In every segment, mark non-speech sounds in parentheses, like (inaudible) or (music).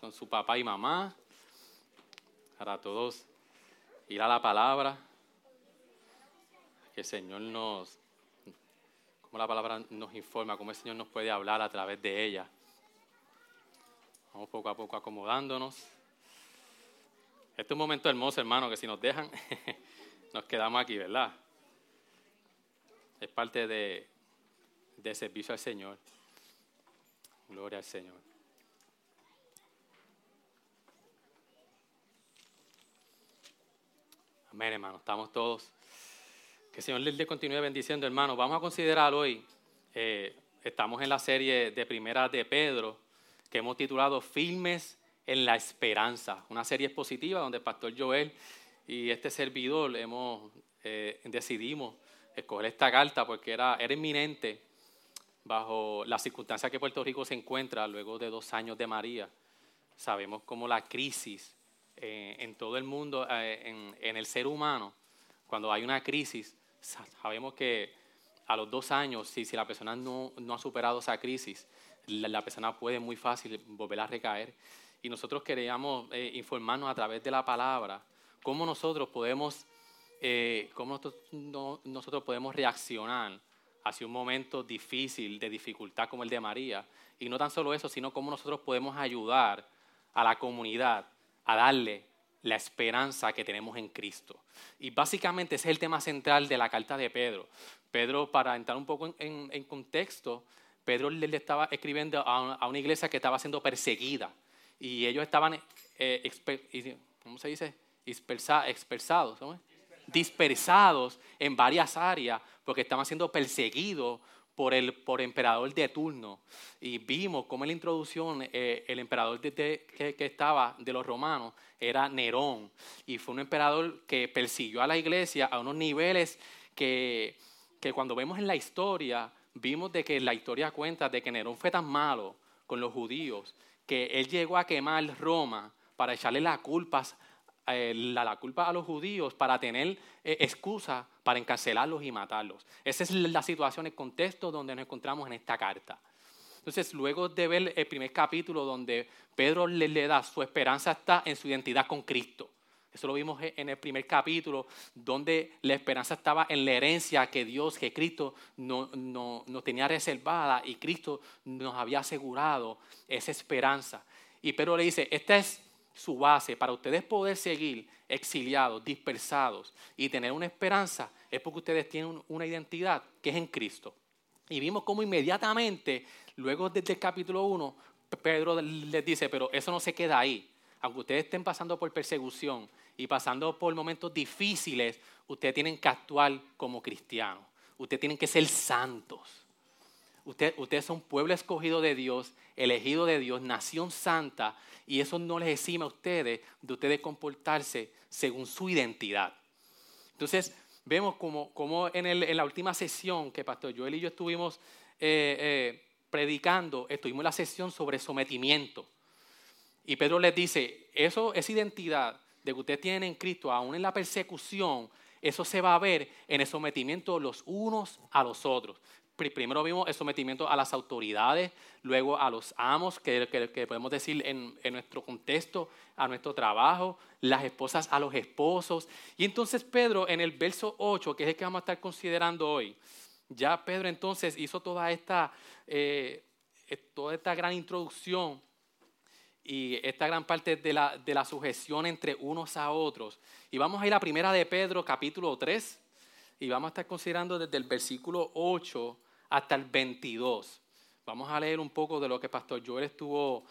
con su papá y mamá, para todos ir a la palabra, que el Señor nos, como la palabra nos informa, cómo el Señor nos puede hablar a través de ella. Vamos poco a poco acomodándonos. Este es un momento hermoso, hermano, que si nos dejan, (laughs) nos quedamos aquí, ¿verdad? Es parte de servicio al Señor. Gloria al Señor. Amén, hermano. Estamos todos. Que Señor les continúe bendiciendo, hermano. Vamos a considerar hoy, eh, estamos en la serie de Primera de Pedro, que hemos titulado Filmes en la Esperanza. Una serie expositiva donde el pastor Joel y este servidor hemos, eh, decidimos escoger esta carta porque era, era inminente bajo las circunstancias que Puerto Rico se encuentra luego de dos años de María. Sabemos cómo la crisis eh, en todo el mundo, eh, en, el ser humano, cuando hay una crisis, sabemos que a los dos años, si, si la persona no, no, ha superado esa crisis, la, persona puede muy fácil volver a recaer. Y nosotros queríamos eh, informarnos a través de la palabra cómo nosotros podemos, cómo nosotros podemos reaccionar hacia un momento difícil, de dificultad como el de María. Y no tan solo eso, sino cómo nosotros podemos ayudar a la comunidad a darle la esperanza que tenemos en Cristo. Y básicamente ese es el tema central de la carta de Pedro. Pedro, para entrar un poco en, contexto, Pedro le, estaba escribiendo a una, iglesia que estaba siendo perseguida. Y ellos estaban, eh, ¿cómo se dice? dispersados, dispersados en varias áreas porque estaban siendo perseguidos por el por emperador de turno. Y vimos cómo en la introducción eh, el emperador que, estaba de los romanos era Nerón. Y fue un emperador que persiguió a la iglesia a unos niveles que, que cuando vemos en la historia, vimos de que la historia cuenta de que Nerón fue tan malo con los judíos que él llegó a quemar Roma para echarle las culpas eh, la, culpa a los judíos para tener eh, excusa para encarcelarlos y matarlos. Esa es la situación, el contexto donde nos encontramos en esta carta. Entonces, luego de ver el primer capítulo donde Pedro le, le da su esperanza está en su identidad con Cristo. Eso lo vimos en el primer capítulo, donde la esperanza estaba en la herencia que Dios, que Cristo nos no, no tenía reservada y Cristo nos había asegurado esa esperanza. Y Pedro le dice, esta es su base para ustedes poder seguir exiliados, dispersados y tener una esperanza, es porque ustedes tienen una identidad que es en Cristo. Y vimos cómo inmediatamente, luego desde el capítulo 1, Pedro les dice, pero eso no se queda ahí. Aunque ustedes estén pasando por persecución y pasando por momentos difíciles, ustedes tienen que actuar como cristianos. Ustedes tienen que ser santos ustedes son pueblo escogido de Dios, elegido de Dios, nación santa, y eso no les exime a ustedes de ustedes comportarse según su identidad. Entonces, vemos como, en, la última sesión que Pastor Joel y yo estuvimos eh, eh, predicando, estuvimos en la sesión sobre sometimiento. Y Pedro les dice, eso, esa identidad de que ustedes tienen en Cristo, aún en la persecución, eso se va a ver en el sometimiento los unos a los otros primero vimos el sometimiento a las autoridades, luego a los amos, que, podemos decir en, nuestro contexto, a nuestro trabajo, las esposas a los esposos. Y entonces Pedro en el verso 8, que es el que vamos a estar considerando hoy, ya Pedro entonces hizo toda esta, eh, eh, toda esta gran introducción y esta gran parte de la, de la sujeción entre unos a otros. Y vamos a ir a primera de Pedro, capítulo 3, y vamos a estar considerando desde el versículo 8 hasta el 22. Vamos a leer un poco de lo que Pastor Joel estuvo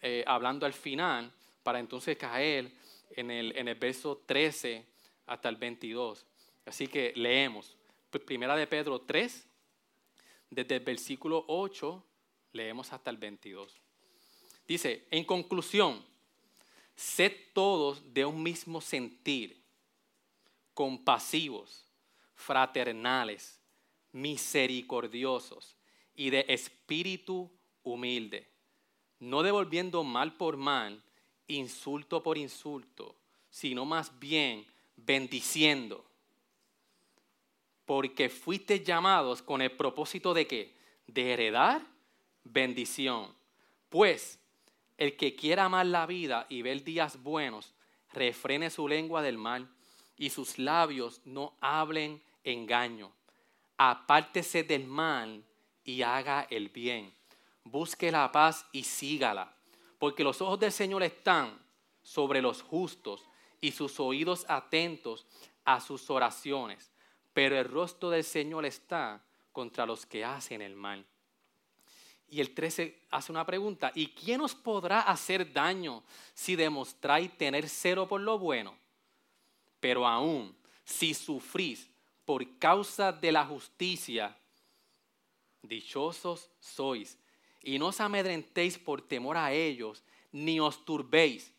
eh, hablando al final para entonces caer en el, en el verso 13 hasta el 22. Así que leemos. Primera de Pedro 3, desde el versículo 8, leemos hasta el 22. Dice, en conclusión, sed todos de un mismo sentir, compasivos, fraternales misericordiosos y de espíritu humilde, no devolviendo mal por mal, insulto por insulto, sino más bien bendiciendo, porque fuiste llamados con el propósito de qué? De heredar bendición. Pues el que quiera amar la vida y ver días buenos, refrene su lengua del mal y sus labios no hablen engaño. Apártese del mal y haga el bien. Busque la paz y sígala, porque los ojos del Señor están sobre los justos y sus oídos atentos a sus oraciones, pero el rostro del Señor está contra los que hacen el mal. Y el 13 hace una pregunta, ¿y quién os podrá hacer daño si demostráis tener cero por lo bueno? Pero aún, si sufrís por causa de la justicia, dichosos sois, y no os amedrentéis por temor a ellos, ni os turbéis,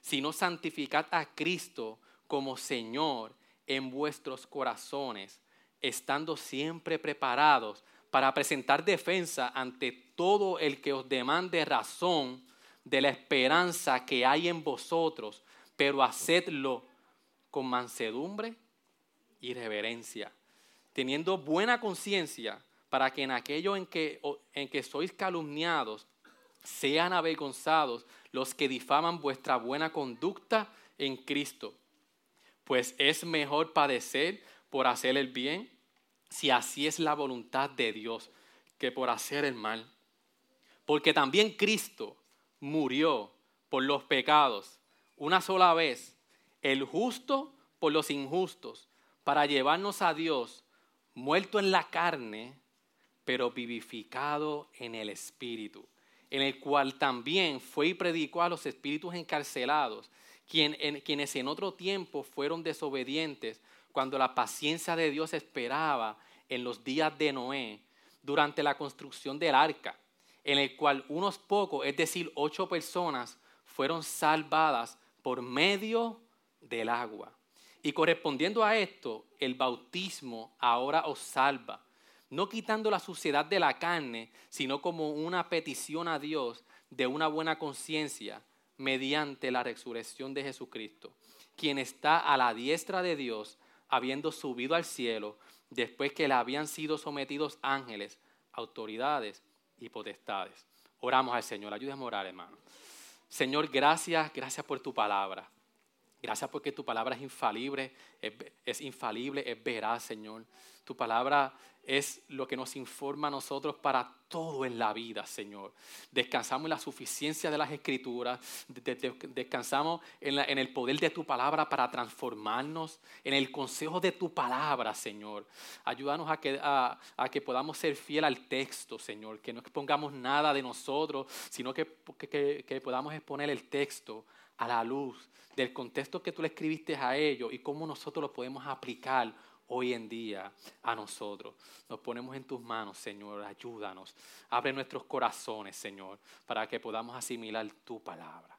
sino santificad a Cristo como Señor en vuestros corazones, estando siempre preparados para presentar defensa ante todo el que os demande razón de la esperanza que hay en vosotros, pero hacedlo con mansedumbre y reverencia, teniendo buena conciencia para que en aquello en que, en que sois calumniados sean avergonzados los que difaman vuestra buena conducta en Cristo. Pues es mejor padecer por hacer el bien, si así es la voluntad de Dios, que por hacer el mal. Porque también Cristo murió por los pecados una sola vez, el justo por los injustos, para llevarnos a Dios, muerto en la carne, pero vivificado en el Espíritu, en el cual también fue y predicó a los espíritus encarcelados, quienes en otro tiempo fueron desobedientes, cuando la paciencia de Dios esperaba en los días de Noé, durante la construcción del arca, en el cual unos pocos, es decir, ocho personas, fueron salvadas por medio del agua. Y correspondiendo a esto, el bautismo ahora os salva no quitando la suciedad de la carne, sino como una petición a Dios de una buena conciencia mediante la resurrección de Jesucristo, quien está a la diestra de Dios, habiendo subido al cielo, después que le habían sido sometidos ángeles, autoridades y potestades. Oramos al Señor, ayúdame a orar, hermano. Señor, gracias, gracias por tu palabra. Gracias porque tu palabra es infalible, es, es infalible, es veraz, Señor. Tu palabra es lo que nos informa a nosotros para todo en la vida, Señor. Descansamos en la suficiencia de las escrituras, descansamos en, el poder de tu palabra para transformarnos, en el consejo de tu palabra, Señor. Ayúdanos a que, a, que podamos ser fiel al texto, Señor, que no expongamos nada de nosotros, sino que, que podamos exponer el texto a la luz del contexto que tú le escribiste a ellos y cómo nosotros lo podemos aplicar hoy en día a nosotros. Nos ponemos en tus manos, Señor, ayúdanos. Abre nuestros corazones, Señor, para que podamos asimilar tu palabra.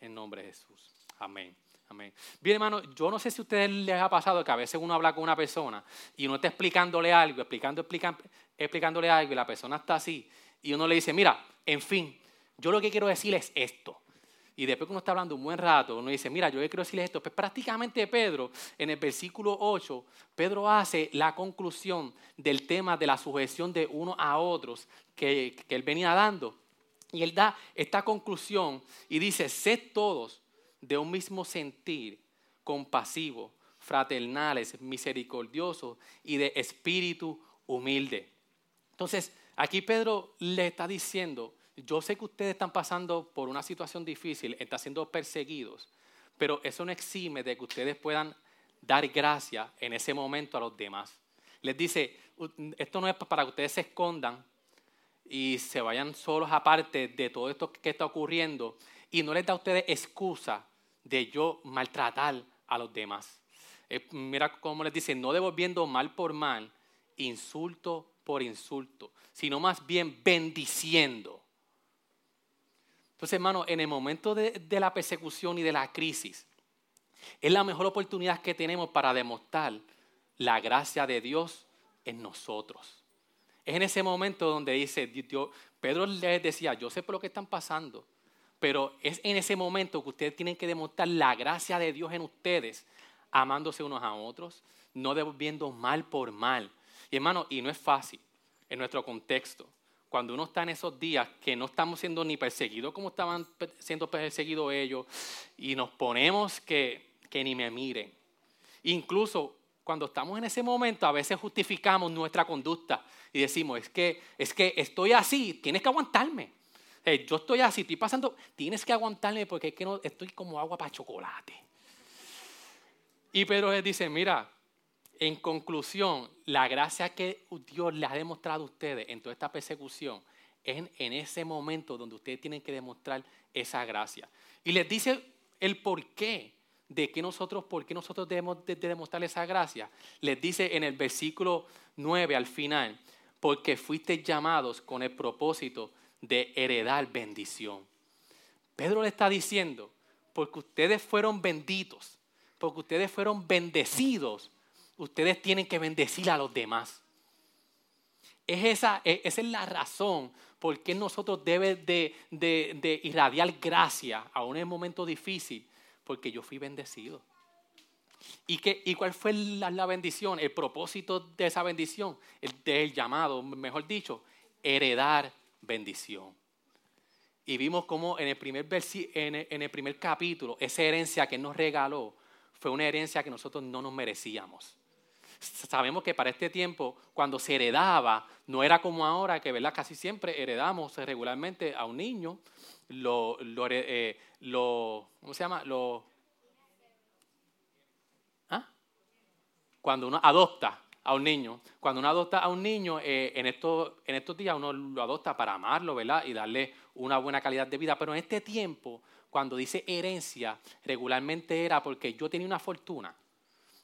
En nombre de Jesús. Amén. Amén. Bien, hermano, yo no sé si a ustedes les ha pasado que a veces uno habla con una persona y uno está explicándole algo, explicando, explicándole algo y la persona está así y uno le dice, mira, en fin, yo lo que quiero decir es esto. Y después que uno está hablando un buen rato, uno dice, mira, yo quiero decirles esto. Pues prácticamente Pedro, en el versículo 8, Pedro hace la conclusión del tema de la sujeción de uno a otros que, que él venía dando. Y él da esta conclusión y dice, sed todos de un mismo sentir, compasivo, fraternales, misericordiosos y de espíritu humilde. Entonces, aquí Pedro le está diciendo, yo sé que ustedes están pasando por una situación difícil, están siendo perseguidos, pero eso no exime de que ustedes puedan dar gracia en ese momento a los demás. Les dice, esto no es para que ustedes se escondan y se vayan solos aparte de todo esto que está ocurriendo y no les da a ustedes excusa de yo maltratar a los demás. Eh, mira cómo les dice, no devolviendo mal por mal, insulto por insulto, sino más bien bendiciendo entonces, hermano, en el momento de, la persecución y de la crisis, es la mejor oportunidad que tenemos para demostrar la gracia de Dios en nosotros. Es en ese momento donde dice, Pedro les decía, yo sé por lo que están pasando, pero es en ese momento que ustedes tienen que demostrar la gracia de Dios en ustedes, amándose unos a otros, no devolviendo mal por mal. Y hermano, y no es fácil en nuestro contexto, cuando uno está en esos días que no estamos siendo ni perseguidos como estaban siendo perseguidos ellos, y nos ponemos que, que ni me miren. Incluso cuando estamos en ese momento, a veces justificamos nuestra conducta y decimos, es que, es que estoy así, tienes que aguantarme. Yo estoy así, estoy pasando, tienes que aguantarme porque es que no, estoy como agua para chocolate. Y Pedro les dice, mira, en conclusión, la gracia que Dios le ha demostrado a ustedes en toda esta persecución es en, ese momento donde ustedes tienen que demostrar esa gracia. Y les dice el por qué de que nosotros, por qué nosotros debemos de, demostrar esa gracia. Les dice en el versículo 9 al final, porque fuiste llamados con el propósito de heredar bendición. Pedro le está diciendo, porque ustedes fueron benditos, porque ustedes fueron bendecidos, ustedes tienen que bendecir a los demás. Es esa, e, esa es la razón por qué nosotros debemos de, irradiar gracia aún en un momento difícil, porque yo fui bendecido. ¿Y, qué, ¿Y cuál fue la, bendición? El propósito de esa bendición, el, del llamado, mejor dicho, heredar bendición. Y vimos cómo en el, primer en, el, primer capítulo, esa herencia que nos regaló fue una herencia que nosotros no nos merecíamos. Sabemos que para este tiempo, cuando se heredaba, no era como ahora, que ¿verdad? casi siempre heredamos regularmente a un niño, lo, eh, ¿cómo se llama? ¿ah? Cuando uno adopta, a un niño. Cuando uno adopta a un niño, eh, en, estos, en estos días uno lo adopta para amarlo, ¿verdad? Y darle una buena calidad de vida. Pero en este tiempo, cuando dice herencia, regularmente era porque yo tenía una fortuna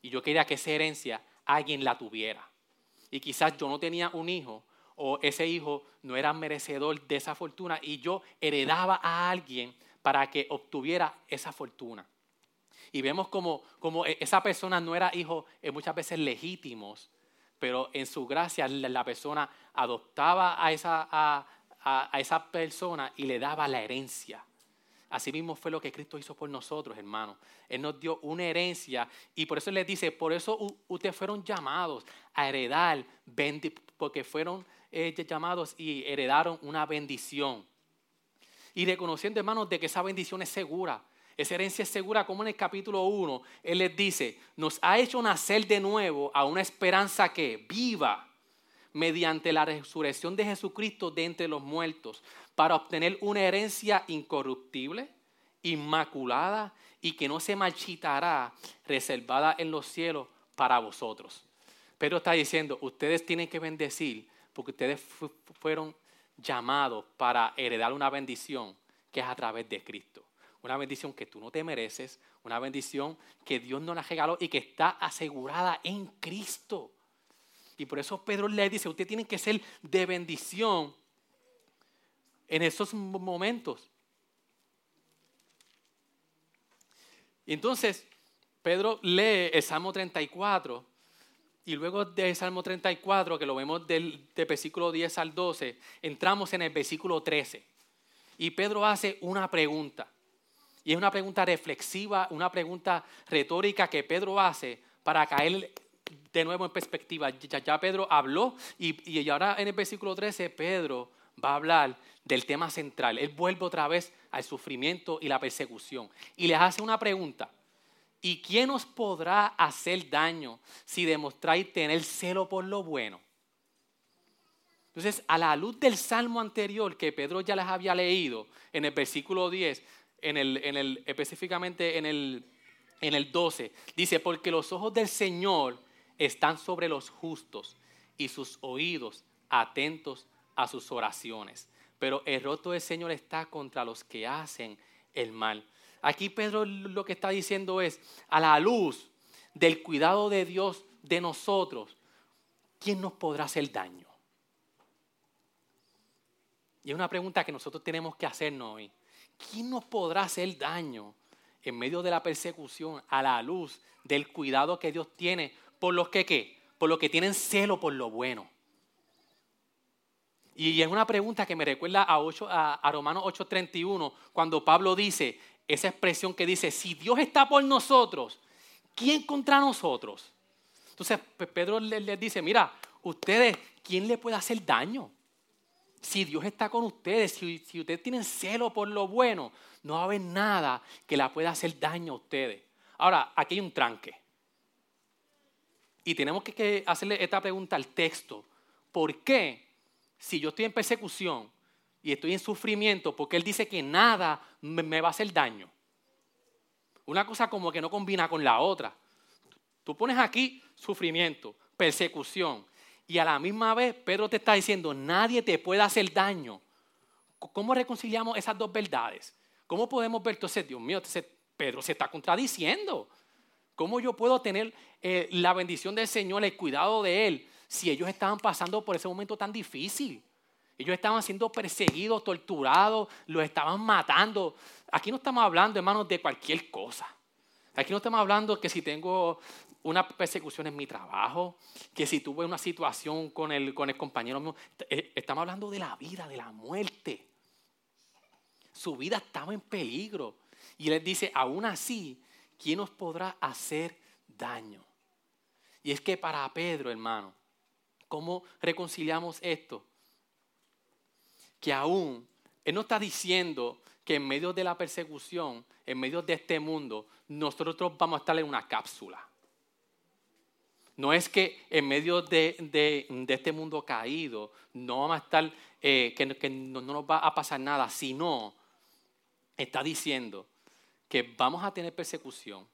y yo quería que esa herencia alguien la tuviera. Y quizás yo no tenía un hijo o ese hijo no era merecedor de esa fortuna y yo heredaba a alguien para que obtuviera esa fortuna. Y vemos como, como e, esa persona no era hijo eh, muchas veces legítimos, pero en su gracia la, persona adoptaba a esa, a, a, esa persona y le daba la herencia. Así mismo fue lo que Cristo hizo por nosotros, hermanos. Él nos dio una herencia y por eso les dice, por eso ustedes fueron llamados a heredar, porque fueron eh, llamados y heredaron una bendición. Y reconociendo, hermanos, de que esa bendición es segura. Esa herencia es segura, como en el capítulo 1, Él les dice, nos ha hecho nacer de nuevo a una esperanza que viva mediante la resurrección de Jesucristo de entre los muertos, para obtener una herencia incorruptible, inmaculada y que no se marchitará, reservada en los cielos para vosotros. Pero está diciendo, ustedes tienen que bendecir porque ustedes fueron llamados para heredar una bendición que es a través de Cristo una bendición que tú no te mereces, una bendición que Dios nos la regaló y que está asegurada en Cristo. Y por eso Pedro le dice, usted tiene que ser de bendición en esos momentos. Entonces, Pedro lee el Salmo 34 y luego del Salmo 34, que lo vemos del, versículo 10 al 12, entramos en el versículo 13. Y Pedro hace una pregunta. Y es una pregunta reflexiva, una pregunta retórica que Pedro hace para caer de nuevo en perspectiva. Ya, Pedro habló y, y, ahora en el versículo 13 Pedro va a hablar del tema central. Él vuelve otra vez al sufrimiento y la persecución. Y les hace una pregunta. ¿Y quién os podrá hacer daño si demostráis tener celo por lo bueno? Entonces, a la luz del salmo anterior que Pedro ya les había leído en el versículo 10, en el, específicamente en el, en el 12. Dice, porque los ojos del Señor están sobre los justos y sus oídos atentos a sus oraciones. Pero el roto del Señor está contra los que hacen el mal. Aquí Pedro lo que está diciendo es, a la luz del cuidado de Dios de nosotros, ¿quién nos podrá hacer daño? Y es una pregunta que nosotros tenemos que hacernos hoy. ¿quién nos podrá hacer daño en medio de la persecución a la luz del cuidado que Dios tiene por los que qué? Por los que tienen celo por lo bueno. Y es una pregunta que me recuerda a, 8, a, Romanos 8:31, cuando Pablo dice, esa expresión que dice, si Dios está por nosotros, ¿quién contra nosotros? Entonces Pedro les dice, mira, ustedes, ¿quién le puede hacer daño? si Dios está con ustedes, si, si ustedes tienen celo por lo bueno, no va a haber nada que la pueda hacer daño a ustedes. Ahora, aquí hay un tranque. Y tenemos que hacerle esta pregunta al texto. ¿Por qué, si yo estoy en persecución y estoy en sufrimiento, porque Él dice que nada me va a hacer daño? Una cosa como que no combina con la otra. Tú pones aquí sufrimiento, persecución, y a la misma vez Pedro te está diciendo, nadie te puede hacer daño. ¿Cómo reconciliamos esas dos verdades? ¿Cómo podemos ver entonces, Dios mío, Pedro se está contradiciendo? ¿Cómo yo puedo tener eh, la bendición del Señor, el cuidado de Él, si ellos estaban pasando por ese momento tan difícil? Ellos estaban siendo perseguidos, torturados, los estaban matando. Aquí no estamos hablando, hermanos, de cualquier cosa. Aquí no estamos hablando que si tengo una persecución en mi trabajo, que si tuve una situación con el, con el compañero mío, eh, estamos hablando de la vida, de la muerte. Su vida estaba en peligro. Y él dice, aún así, ¿quién nos podrá hacer daño? Y es que para Pedro, hermano, ¿cómo reconciliamos esto? que aún Él no está diciendo que en medio de la persecución, en medio de este mundo, nosotros vamos a estar en una cápsula. No es que en medio de, este mundo caído no vamos a estar, eh, que, no, no nos va a pasar nada, sino está diciendo que vamos a tener persecución,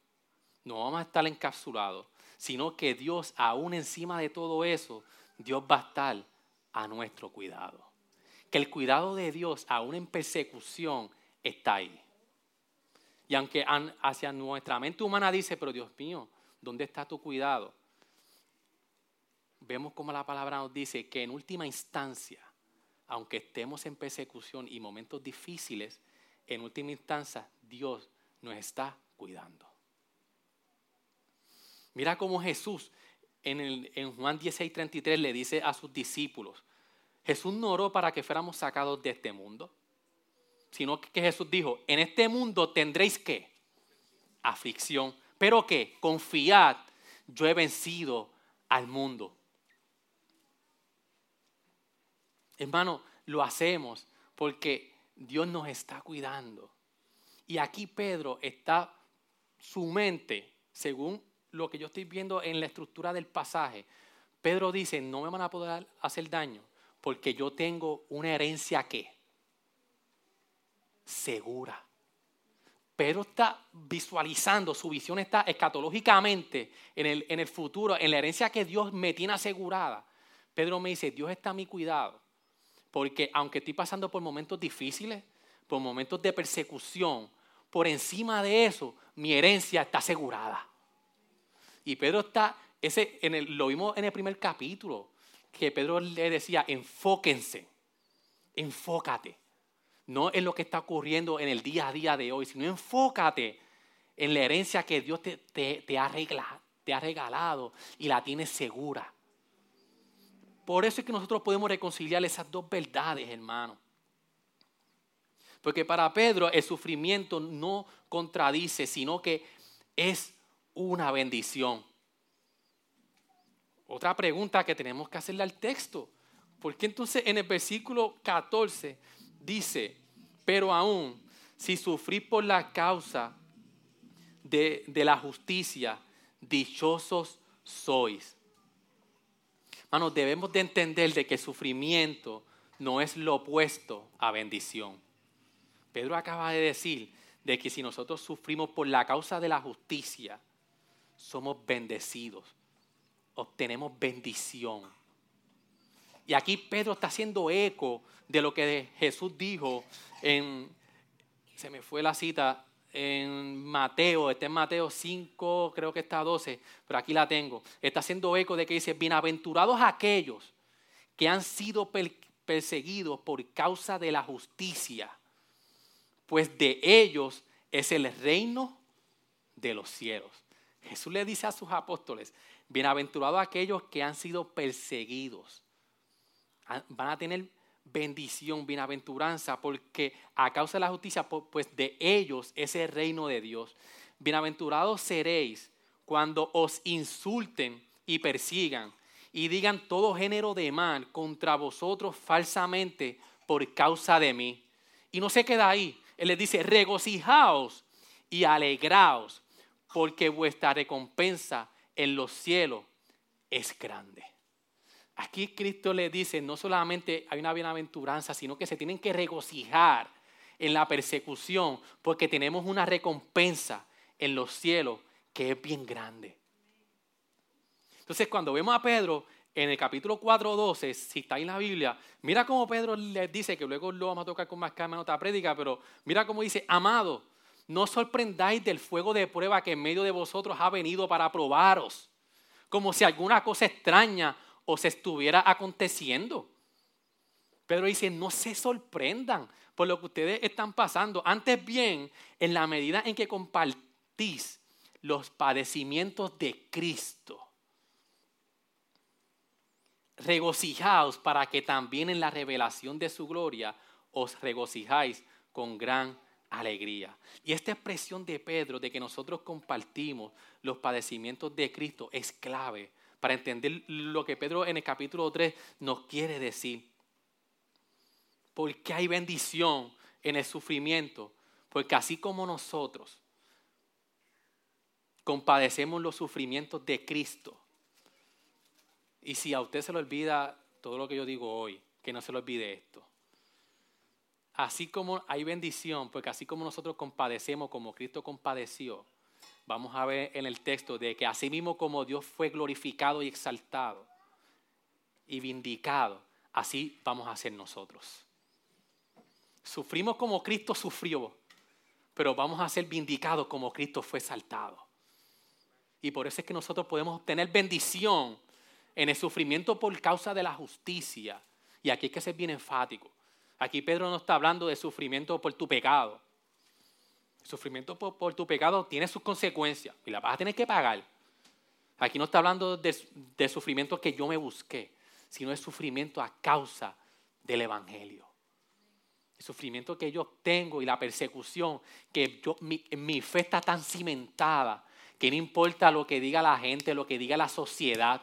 no vamos a estar encapsulados, sino que Dios, aún encima de todo eso, Dios va a estar a nuestro cuidado que el cuidado de Dios, aún en persecución, está ahí. Y aunque hacia nuestra mente humana dice, pero Dios mío, ¿dónde está tu cuidado? Vemos como la palabra nos dice que en última instancia, aunque estemos en persecución y momentos difíciles, en última instancia Dios nos está cuidando. Mira cómo Jesús en, el, en Juan 16:33 le dice a sus discípulos, Jesús no oró para que fuéramos sacados de este mundo, sino que Jesús dijo, en este mundo tendréis que aflicción, pero que confiad, yo he vencido al mundo. Hermano, lo hacemos porque Dios nos está cuidando. Y aquí Pedro está, su mente, según lo que yo estoy viendo en la estructura del pasaje, Pedro dice, no me van a poder hacer daño porque yo tengo una herencia que segura. Pedro está visualizando, su visión está escatológicamente en el, en el futuro, en la herencia que Dios me tiene asegurada. Pedro me dice, Dios está a mi cuidado, porque aunque estoy pasando por momentos difíciles, por momentos de persecución, por encima de eso, mi herencia está asegurada. Y Pedro está, ese, en el, lo vimos en el primer capítulo, que Pedro le decía, enfóquense, enfócate. No en lo que está ocurriendo en el día a día de hoy, sino enfócate en la herencia que Dios te, te, ha, te ha regalado y la tienes segura. Por eso es que nosotros podemos reconciliar esas dos verdades, hermano. Porque para Pedro el sufrimiento no contradice, sino que es una bendición. Otra pregunta que tenemos que hacerle al texto. ¿Por qué entonces en el versículo 14 dice, pero aún si sufrís por la causa de, de la justicia, dichosos sois? Hermanos, debemos de entender de que sufrimiento no es lo opuesto a bendición. Pedro acaba de decir de que si nosotros sufrimos por la causa de la justicia, somos bendecidos obtenemos bendición. Y aquí Pedro está haciendo eco de lo que Jesús dijo en, se me fue la cita, en Mateo, está en Mateo 5, creo que está 12, pero aquí la tengo. Está haciendo eco de que dice, bienaventurados aquellos que han sido perseguidos por causa de la justicia, pues de ellos es el reino de los cielos. Jesús le dice a sus apóstoles, Bienaventurados aquellos que han sido perseguidos. Ah, van a tener bendición, bienaventuranza, porque a causa de la justicia, pues de ellos es el reino de Dios. Bienaventurados seréis cuando os insulten y persigan y digan todo género de mal contra vosotros falsamente por causa de mí. Y no se queda ahí. Él les dice, regocijaos y alegraos, porque vuestra recompensa en los cielos es grande. Aquí Cristo le dice, no solamente hay una bienaventuranza, sino que se tienen que regocijar en la persecución, porque tenemos una recompensa en los cielos que es bien grande. Entonces, cuando vemos a Pedro en el capítulo 4.12, si está en la Biblia, mira cómo Pedro les dice, que luego lo vamos a tocar con más calma en otra prédica, pero mira cómo dice, amado, no sorprendáis del fuego de prueba que en medio de vosotros ha venido para probaros, como si alguna cosa extraña os estuviera aconteciendo. Pedro dice, no se sorprendan por lo que ustedes están pasando. Antes bien, en la medida en que compartís los padecimientos de Cristo, regocijaos para que también en la revelación de su gloria os regocijáis con gran alegría. Y esta expresión de Pedro de que nosotros compartimos los padecimientos de Cristo es clave para entender lo que Pedro en el capítulo 3 nos quiere decir. Porque hay bendición en el sufrimiento. Porque así como nosotros compadecemos los sufrimientos de Cristo, y si a usted se le olvida todo lo que yo digo hoy, que no se le olvide esto. Así como hay bendición, porque así como nosotros compadecemos como Cristo compadeció, vamos a ver en el texto de que así mismo como Dios fue glorificado y exaltado y vindicado, así vamos a ser nosotros. Sufrimos como Cristo sufrió, pero vamos a ser vindicados como Cristo fue exaltado. Y por eso es que nosotros podemos obtener bendición en el sufrimiento por causa de la justicia. Y aquí hay que ser bien enfático. Aquí Pedro no está hablando de sufrimiento por tu pecado. El sufrimiento por, tu pecado tiene sus consecuencias y la vas a tener que pagar. Aquí no está hablando de, sufrimiento que yo me busqué, sino de sufrimiento a causa del Evangelio. El sufrimiento que yo tengo y la persecución, que yo, mi fe está tan cimentada que no importa lo que diga la gente, lo que diga la sociedad,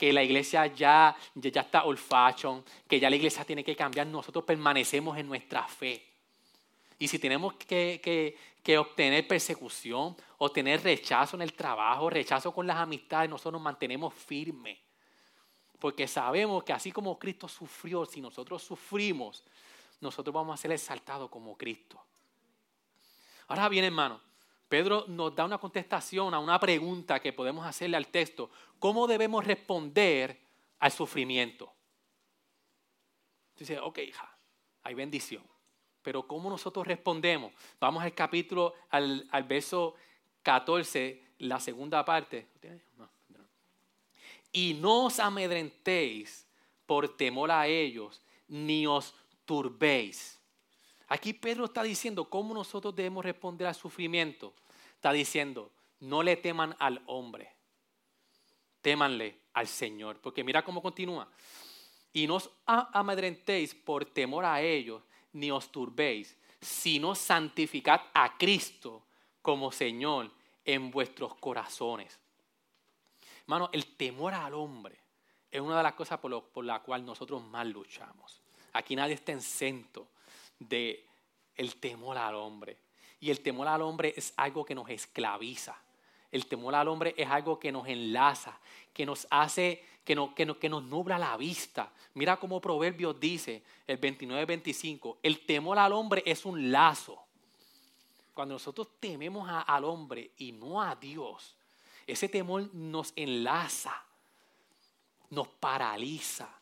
que la iglesia ya, ya está old fashion, que ya la iglesia tiene que cambiar, nosotros permanecemos en nuestra fe. Y si tenemos que, que, obtener persecución, obtener rechazo en el trabajo, rechazo con las amistades, nosotros nos mantenemos firmes. Porque sabemos que así como Cristo sufrió, si nosotros sufrimos, nosotros vamos a ser exaltados como Cristo. Ahora bien, hermano, Pedro nos da una contestación a una pregunta que podemos hacerle al texto. ¿Cómo debemos responder al sufrimiento? Dice, ok, hija, hay bendición. Pero ¿cómo nosotros respondemos? Vamos al capítulo, al, verso 14, la segunda parte. Y no os amedrentéis por temor a ellos, ni os turbéis Aquí Pedro está diciendo cómo nosotros debemos responder al sufrimiento. Está diciendo, no le teman al hombre, témanle al Señor. Porque mira cómo continúa. Y no os amedrentéis por temor a ellos, ni os turbéis, sino santificad a Cristo como Señor en vuestros corazones. Hermano, el temor al hombre es una de las cosas por, la cual nosotros más luchamos. Aquí nadie está exento de el temor al hombre. Y el temor al hombre es algo que nos esclaviza. El temor al hombre es algo que nos enlaza, que nos hace, que, no, que, que nos nubla la vista. Mira cómo Proverbios dice, el 29-25, el temor al hombre es un lazo. Cuando nosotros tememos al hombre y no a Dios, ese temor nos enlaza, nos paraliza,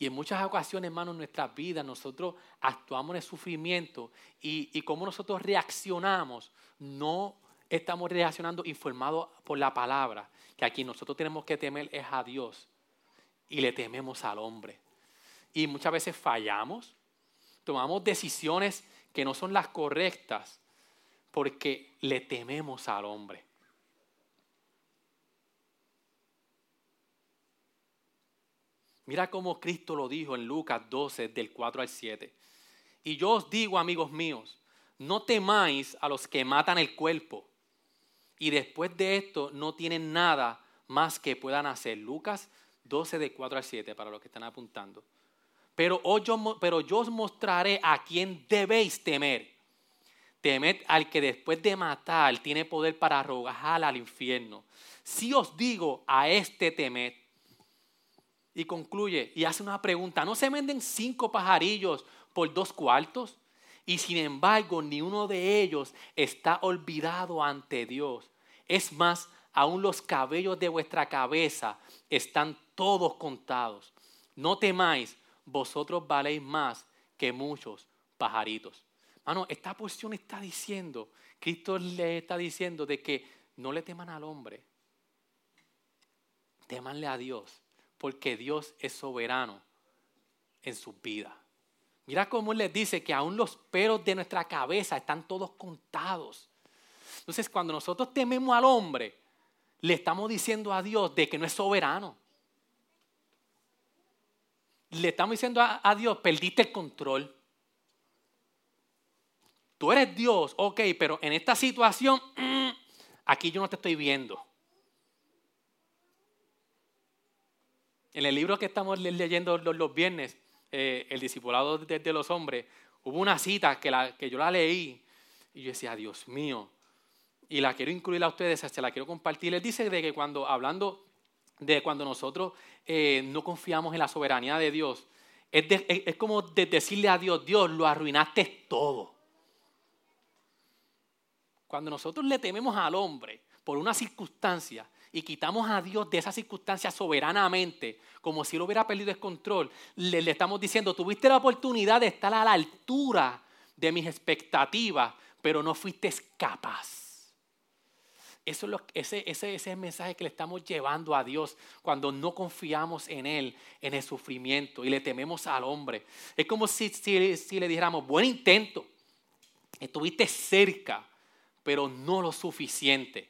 y en muchas ocasiones, hermanos, en nuestras vidas nosotros actuamos en el sufrimiento y, y cómo nosotros reaccionamos, no estamos reaccionando informados por la palabra, que aquí nosotros tenemos que temer es a Dios y le tememos al hombre. Y muchas veces fallamos, tomamos decisiones que no son las correctas porque le tememos al hombre. Mira cómo Cristo lo dijo en Lucas 12, del 4 al 7. Y yo os digo, amigos míos, no temáis a los que matan el cuerpo y después de esto no tienen nada más que puedan hacer. Lucas 12 de 4 al 7 para los que están apuntando. Pero, yo, pero yo os mostraré a quién debéis temer. Temed al que después de matar tiene poder para arrojar al infierno. Si os digo a este temed, y concluye y hace una pregunta, ¿no se venden cinco pajarillos por dos cuartos? Y sin embargo, ni uno de ellos está olvidado ante Dios. Es más, aún los cabellos de vuestra cabeza están todos contados. No temáis, vosotros valéis más que muchos pajaritos. Mano, esta porción está diciendo, Cristo le está diciendo de que no le teman al hombre, temanle a Dios, porque Dios es soberano en su vida. Mira cómo les dice que aún los pelos de nuestra cabeza están todos contados. Entonces, cuando nosotros tememos al hombre, le estamos diciendo a Dios de que no es soberano. Le estamos diciendo a, Dios, perdiste el control. Tú eres Dios, ok, pero en esta situación, mm, aquí yo no te estoy viendo. En el libro que estamos leyendo los, viernes, eh, El discipulado de, los hombres, hubo una cita que, yo la leí y yo decía, Dios mío, y la quiero incluir a ustedes, se la quiero compartir. Él dice de que cuando, hablando de cuando nosotros eh, no confiamos en la soberanía de Dios, es, es como de decirle a Dios, Dios, lo arruinaste todo. Cuando nosotros le tememos al hombre por una circunstancia y quitamos a Dios de esa circunstancia soberanamente, como si él hubiera perdido el control, le, estamos diciendo, tuviste la oportunidad de estar a la altura de mis expectativas, pero no fuiste capaz. Eso es ese, ese, es el mensaje que le estamos llevando a Dios cuando no confiamos en Él, en el sufrimiento y le tememos al hombre. Es como si, si, le dijéramos, buen intento, estuviste cerca, pero no lo suficiente.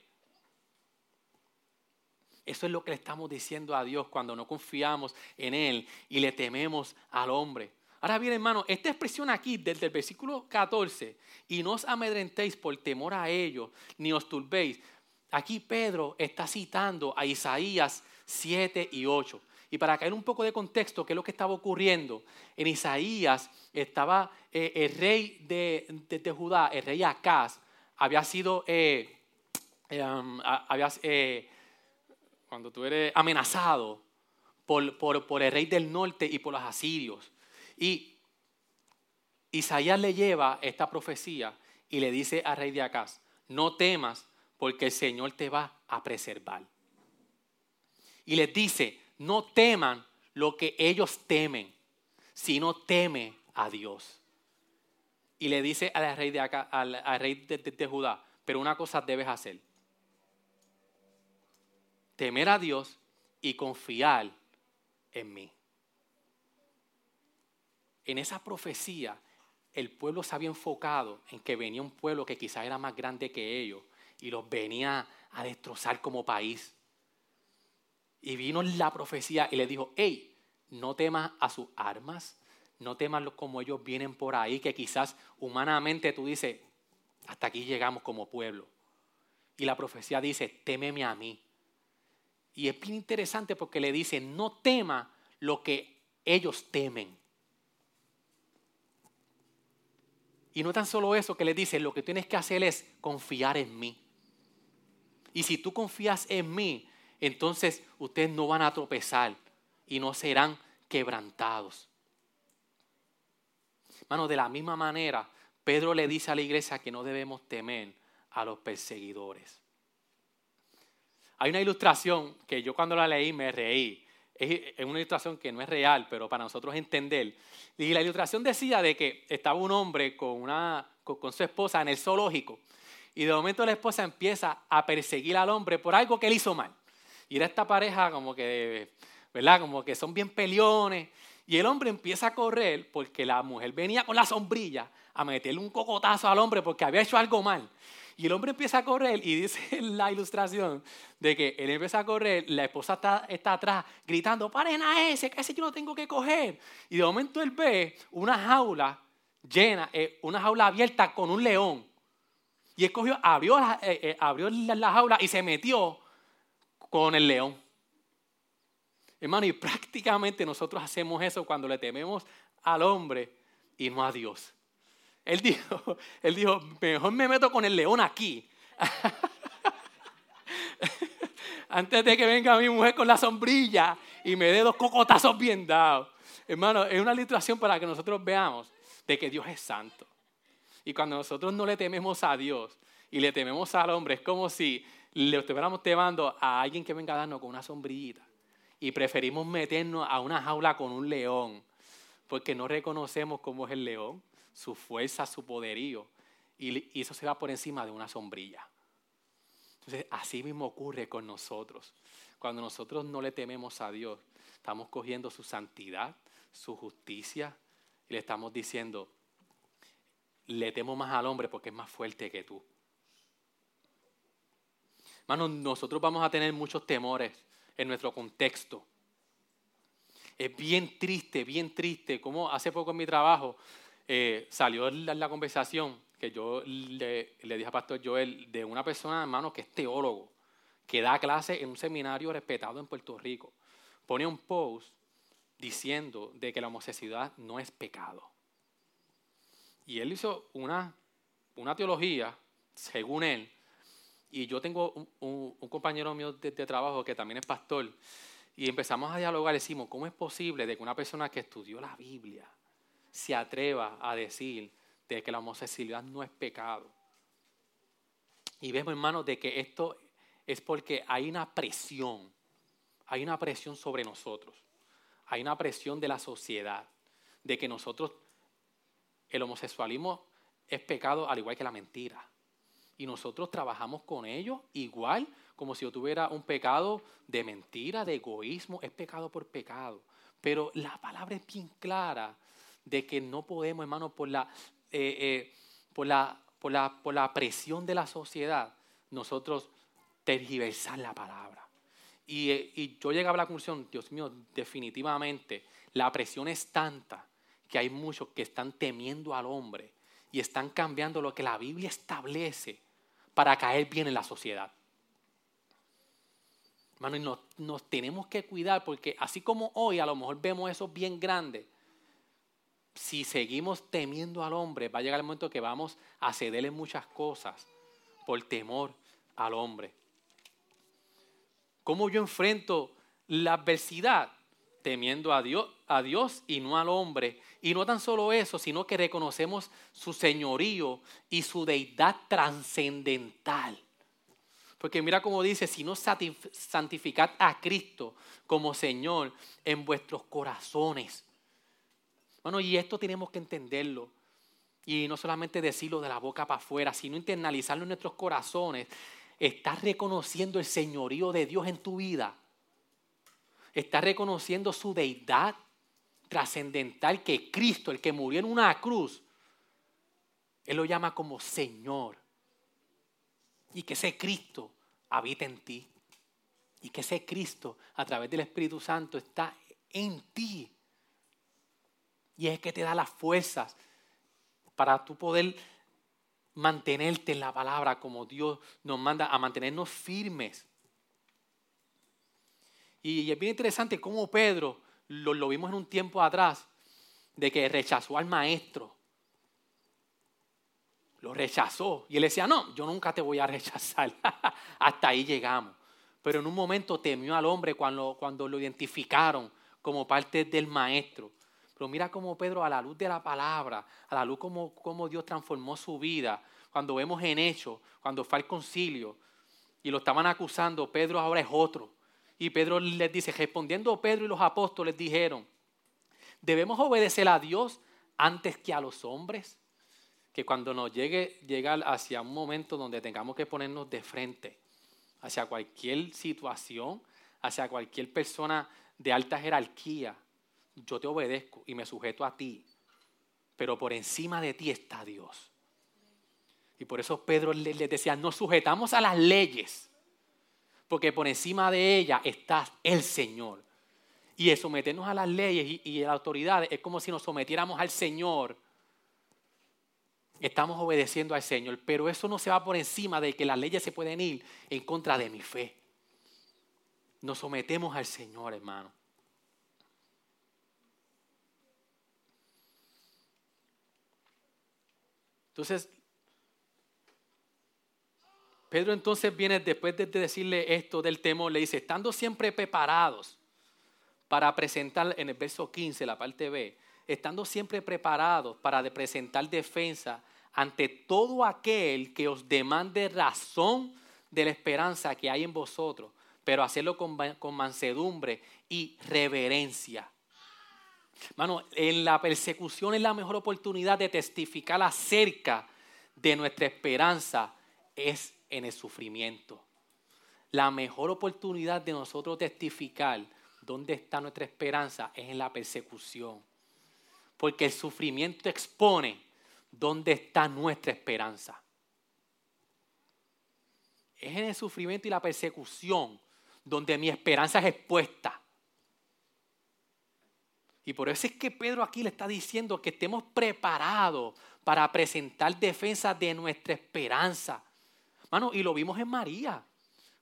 Eso es lo que le estamos diciendo a Dios cuando no confiamos en Él y le tememos al hombre. Ahora bien, hermano, esta expresión aquí, desde el versículo 14, y no os amedrentéis por temor a ellos, ni os turbéis, Aquí Pedro está citando a Isaías 7 y 8. Y para caer un poco de contexto, ¿qué es lo que estaba ocurriendo? En Isaías estaba eh, el rey de, Judá, el rey Acaz, había sido, eh, eh, um, cuando tú eres amenazado por, por el rey del norte y por los asirios. Y Isaías le lleva esta profecía y le dice al rey de Acaz, no temas porque el Señor te va a preservar. Y les dice, no teman lo que ellos temen, sino teme a Dios. Y le dice al rey de, al, rey de, Judá, pero una cosa debes hacer. Temer a Dios y confiar en mí. En esa profecía, el pueblo se había enfocado en que venía un pueblo que quizás era más grande que ellos, y los venía a destrozar como país. Y vino la profecía y le dijo, hey, no temas a sus armas, no temas como ellos vienen por ahí, que quizás humanamente tú dices, hasta aquí llegamos como pueblo. Y la profecía dice, témeme a mí. Y es bien interesante porque le dice, no tema lo que ellos temen. Y no tan solo eso que le dice, lo que tienes que hacer es confiar en mí. Y si tú confías en mí, entonces ustedes no van a tropezar y no serán quebrantados. Hermano, de la misma manera, Pedro le dice a la iglesia que no debemos temer a los perseguidores. Hay una ilustración que yo cuando la leí me reí. Es una ilustración que no es real, pero para nosotros entender. Y la ilustración decía de que estaba un hombre con, una, con su esposa en el zoológico y de momento la esposa empieza a perseguir al hombre por algo que él hizo mal. Y era esta pareja como que, ¿verdad? Como que son bien peleones. Y el hombre empieza a correr porque la mujer venía con la sombrilla a meterle un cocotazo al hombre porque había hecho algo mal. Y el hombre empieza a correr y dice (laughs) la ilustración de que él empieza a correr, la esposa está, está atrás gritando, paren a ese, que ese yo no tengo que coger. Y de momento él ve una jaula llena, eh, una jaula abierta con un león. Y escogió, abrió, la, eh, eh, abrió la, jaula y se metió con el león. Hermano, y prácticamente nosotros hacemos eso cuando le tememos al hombre y no a Dios. Él dijo, (laughs) él dijo, mejor me meto con el león aquí. (laughs) Antes de que venga mi mujer con la sombrilla y me dé dos cocotazos bien dados. Hermano, es una ilustración para que nosotros veamos de que Dios es santo. Y cuando nosotros no le tememos a Dios y le tememos al hombre, es como si le estuviéramos temando a alguien que venga a darnos con una sombrillita. Y preferimos meternos a una jaula con un león, porque no reconocemos cómo es el león, su fuerza, su poderío. Y eso se va por encima de una sombrilla. Entonces, así mismo ocurre con nosotros. Cuando nosotros no le tememos a Dios, estamos cogiendo su santidad, su justicia, y le estamos diciendo, le temo más al hombre porque es más fuerte que tú. Hermanos, nosotros vamos a tener muchos temores en nuestro contexto. Es bien triste, bien triste, como hace poco en mi trabajo eh, salió la, conversación que yo le, le, dije a Pastor Joel de una persona, hermano, que es teólogo, que da clase en un seminario respetado en Puerto Rico. Pone un post diciendo de que la homosexualidad no es pecado. Y él hizo una, una teología, según él, y yo tengo un, compañero mío de, trabajo que también es pastor, y empezamos a dialogar, decimos, ¿cómo es posible de que una persona que estudió la Biblia se atreva a decir de que la homosexualidad no es pecado? Y vemos, hermanos, de que esto es porque hay una presión, hay una presión sobre nosotros, hay una presión de la sociedad, de que nosotros, el homosexualismo es pecado al igual que la mentira y nosotros trabajamos con ellos igual como si yo tuviera un pecado de mentira, de egoísmo, es pecado por pecado. Pero la palabra es bien clara de que no podemos, hermano, por la, eh, eh, por la, por la, por la presión de la sociedad, nosotros tergiversar la palabra. Y, eh, y, yo llegaba a la conclusión, Dios mío, definitivamente la presión es tanta que hay muchos que están temiendo al hombre y están cambiando lo que la Biblia establece para caer bien en la sociedad. Hermano, y nos, nos, tenemos que cuidar porque así como hoy a lo mejor vemos eso bien grande, si seguimos temiendo al hombre, va a llegar el momento que vamos a cederle muchas cosas por temor al hombre. ¿Cómo yo enfrento la adversidad? Temiendo a Dios, a Dios y no al hombre. Y no tan solo eso, sino que reconocemos su señorío y su deidad trascendental. Porque mira cómo dice, si no santificad a Cristo como Señor en vuestros corazones. Bueno, y esto tenemos que entenderlo. Y no solamente decirlo de la boca para afuera, sino internalizarlo en nuestros corazones. Estás reconociendo el señorío de Dios en tu vida. Estás reconociendo su deidad trascendental que Cristo, el que murió en una cruz, Él lo llama como Señor. Y que ese Cristo habita en ti. Y que ese Cristo, a través del Espíritu Santo, está en ti. Y es que te da las fuerzas para tú poder mantenerte en la palabra como Dios nos manda a mantenernos firmes. Y es bien interesante cómo Pedro lo, vimos en un tiempo atrás, de que rechazó al maestro. Lo rechazó. Y él decía, no, yo nunca te voy a (laughs) rechazar. Hasta ahí llegamos. Pero en un momento temió al hombre cuando, cuando lo identificaron como parte del maestro. Pero mira cómo Pedro, a la luz de la palabra, a la luz como, como Dios transformó su vida, cuando vemos en hecho, cuando fue al concilio y lo estaban acusando, Pedro ahora es otro. Y Pedro les dice, respondiendo Pedro y los apóstoles dijeron, debemos obedecer a Dios antes que a los hombres. Que cuando nos llegue llegar hacia un momento donde tengamos que ponernos de frente hacia cualquier situación, hacia cualquier persona de alta jerarquía, yo te obedezco y me sujeto a ti. Pero por encima de ti está Dios. Y por eso Pedro les decía, nos sujetamos a las leyes porque por encima de ella está el Señor. Y el someternos a las leyes y, a las autoridades es como si nos sometiéramos al Señor. Estamos obedeciendo al Señor, pero eso no se va por encima de que las leyes se pueden ir en contra de mi fe. Nos sometemos al Señor, hermano. Entonces, Pedro entonces viene después de decirle esto del temor, le dice, estando siempre preparados para presentar, en el verso 15, la parte B, estando siempre preparados para presentar defensa ante todo aquel que os demande razón de la esperanza que hay en vosotros, pero hacerlo con, con mansedumbre y reverencia. Hermano, en la persecución es la mejor oportunidad de testificar acerca de nuestra esperanza es en el sufrimiento. La mejor oportunidad de nosotros testificar dónde está nuestra esperanza es en la persecución. Porque el sufrimiento expone dónde está nuestra esperanza. Es en el sufrimiento y la persecución donde mi esperanza es expuesta. Y por eso es que Pedro aquí le está diciendo que estemos preparados para presentar defensa de nuestra esperanza. Mano, y lo vimos en María.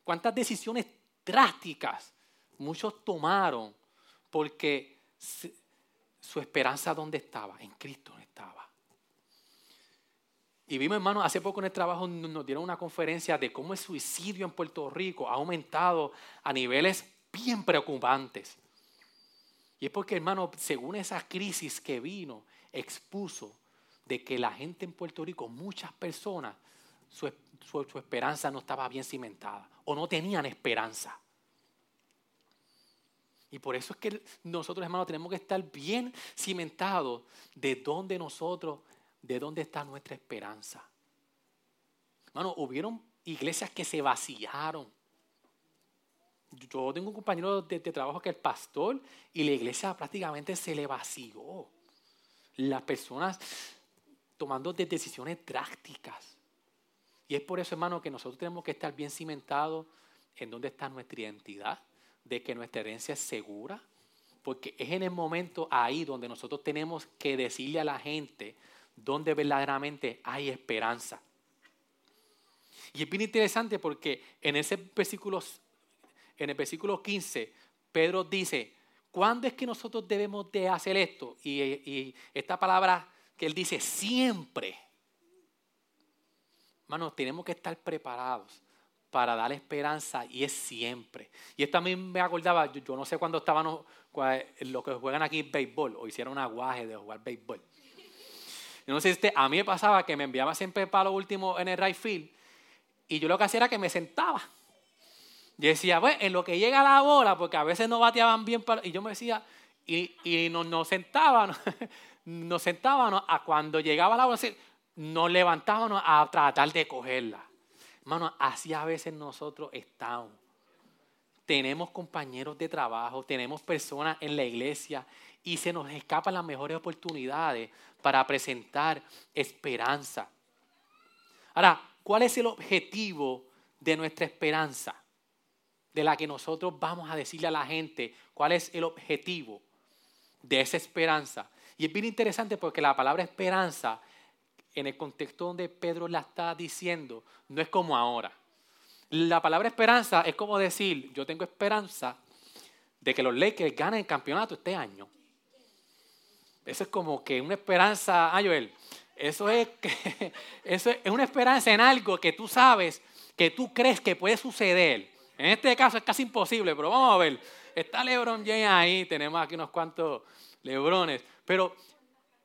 Cuántas decisiones drásticas muchos tomaron porque su esperanza dónde estaba, en Cristo no estaba. Y vimos, hermano, hace poco en el trabajo nos dieron una conferencia de cómo el suicidio en Puerto Rico ha aumentado a niveles bien preocupantes. Y es porque, hermano, según esa crisis que vino, expuso de que la gente en Puerto Rico, muchas personas, su, su, esperanza no estaba bien cimentada o no tenían esperanza. Y por eso es que nosotros, hermanos, tenemos que estar bien cimentados de dónde nosotros, de dónde está nuestra esperanza. Hermano, hubieron iglesias que se vaciaron. Yo tengo un compañero de, trabajo que es pastor y la iglesia prácticamente se le vació. Las personas tomando decisiones drásticas. Y es por eso, hermano, que nosotros tenemos que estar bien cimentados en dónde está nuestra identidad, de que nuestra herencia es segura, porque es en el momento ahí donde nosotros tenemos que decirle a la gente dónde verdaderamente hay esperanza. Y es bien interesante porque en ese versículo, en el versículo 15, Pedro dice, ¿cuándo es que nosotros debemos de hacer esto? Y, esta palabra que él dice, siempre. Hermanos, tenemos que estar preparados para dar esperanza y es siempre. Y esto también me acordaba, yo, no sé cuándo estaban los que juegan aquí béisbol o hicieron un aguaje de jugar béisbol. Yo no sé a mí me pasaba que me enviaba siempre para lo último en el right field y yo lo que hacía era que me sentaba. Yo decía, bueno, en lo que llega la bola, porque a veces no bateaban bien, y yo me decía, y, y nos, nos sentábamos, (laughs) nos sentábamos a cuando llegaba la bola, nos levantábamos a tratar de cogerla. Hermano, así a veces nosotros estamos. Tenemos compañeros de trabajo, tenemos personas en la iglesia y se nos escapan las mejores oportunidades para presentar esperanza. Ahora, ¿cuál es el objetivo de nuestra esperanza? De la que nosotros vamos a decirle a la gente, ¿cuál es el objetivo de esa esperanza? Y es bien interesante porque la palabra esperanza en el contexto donde Pedro la está diciendo, no es como ahora. La palabra esperanza es como decir, yo tengo esperanza de que los Lakers ganen el campeonato este año. Eso es como que una esperanza, ah, Joel, eso es, que, (laughs) eso es una esperanza en algo que tú sabes, que tú crees que puede suceder. En este caso es casi imposible, pero vamos a ver. Está LeBron James ahí, tenemos aquí unos cuantos LeBrones, pero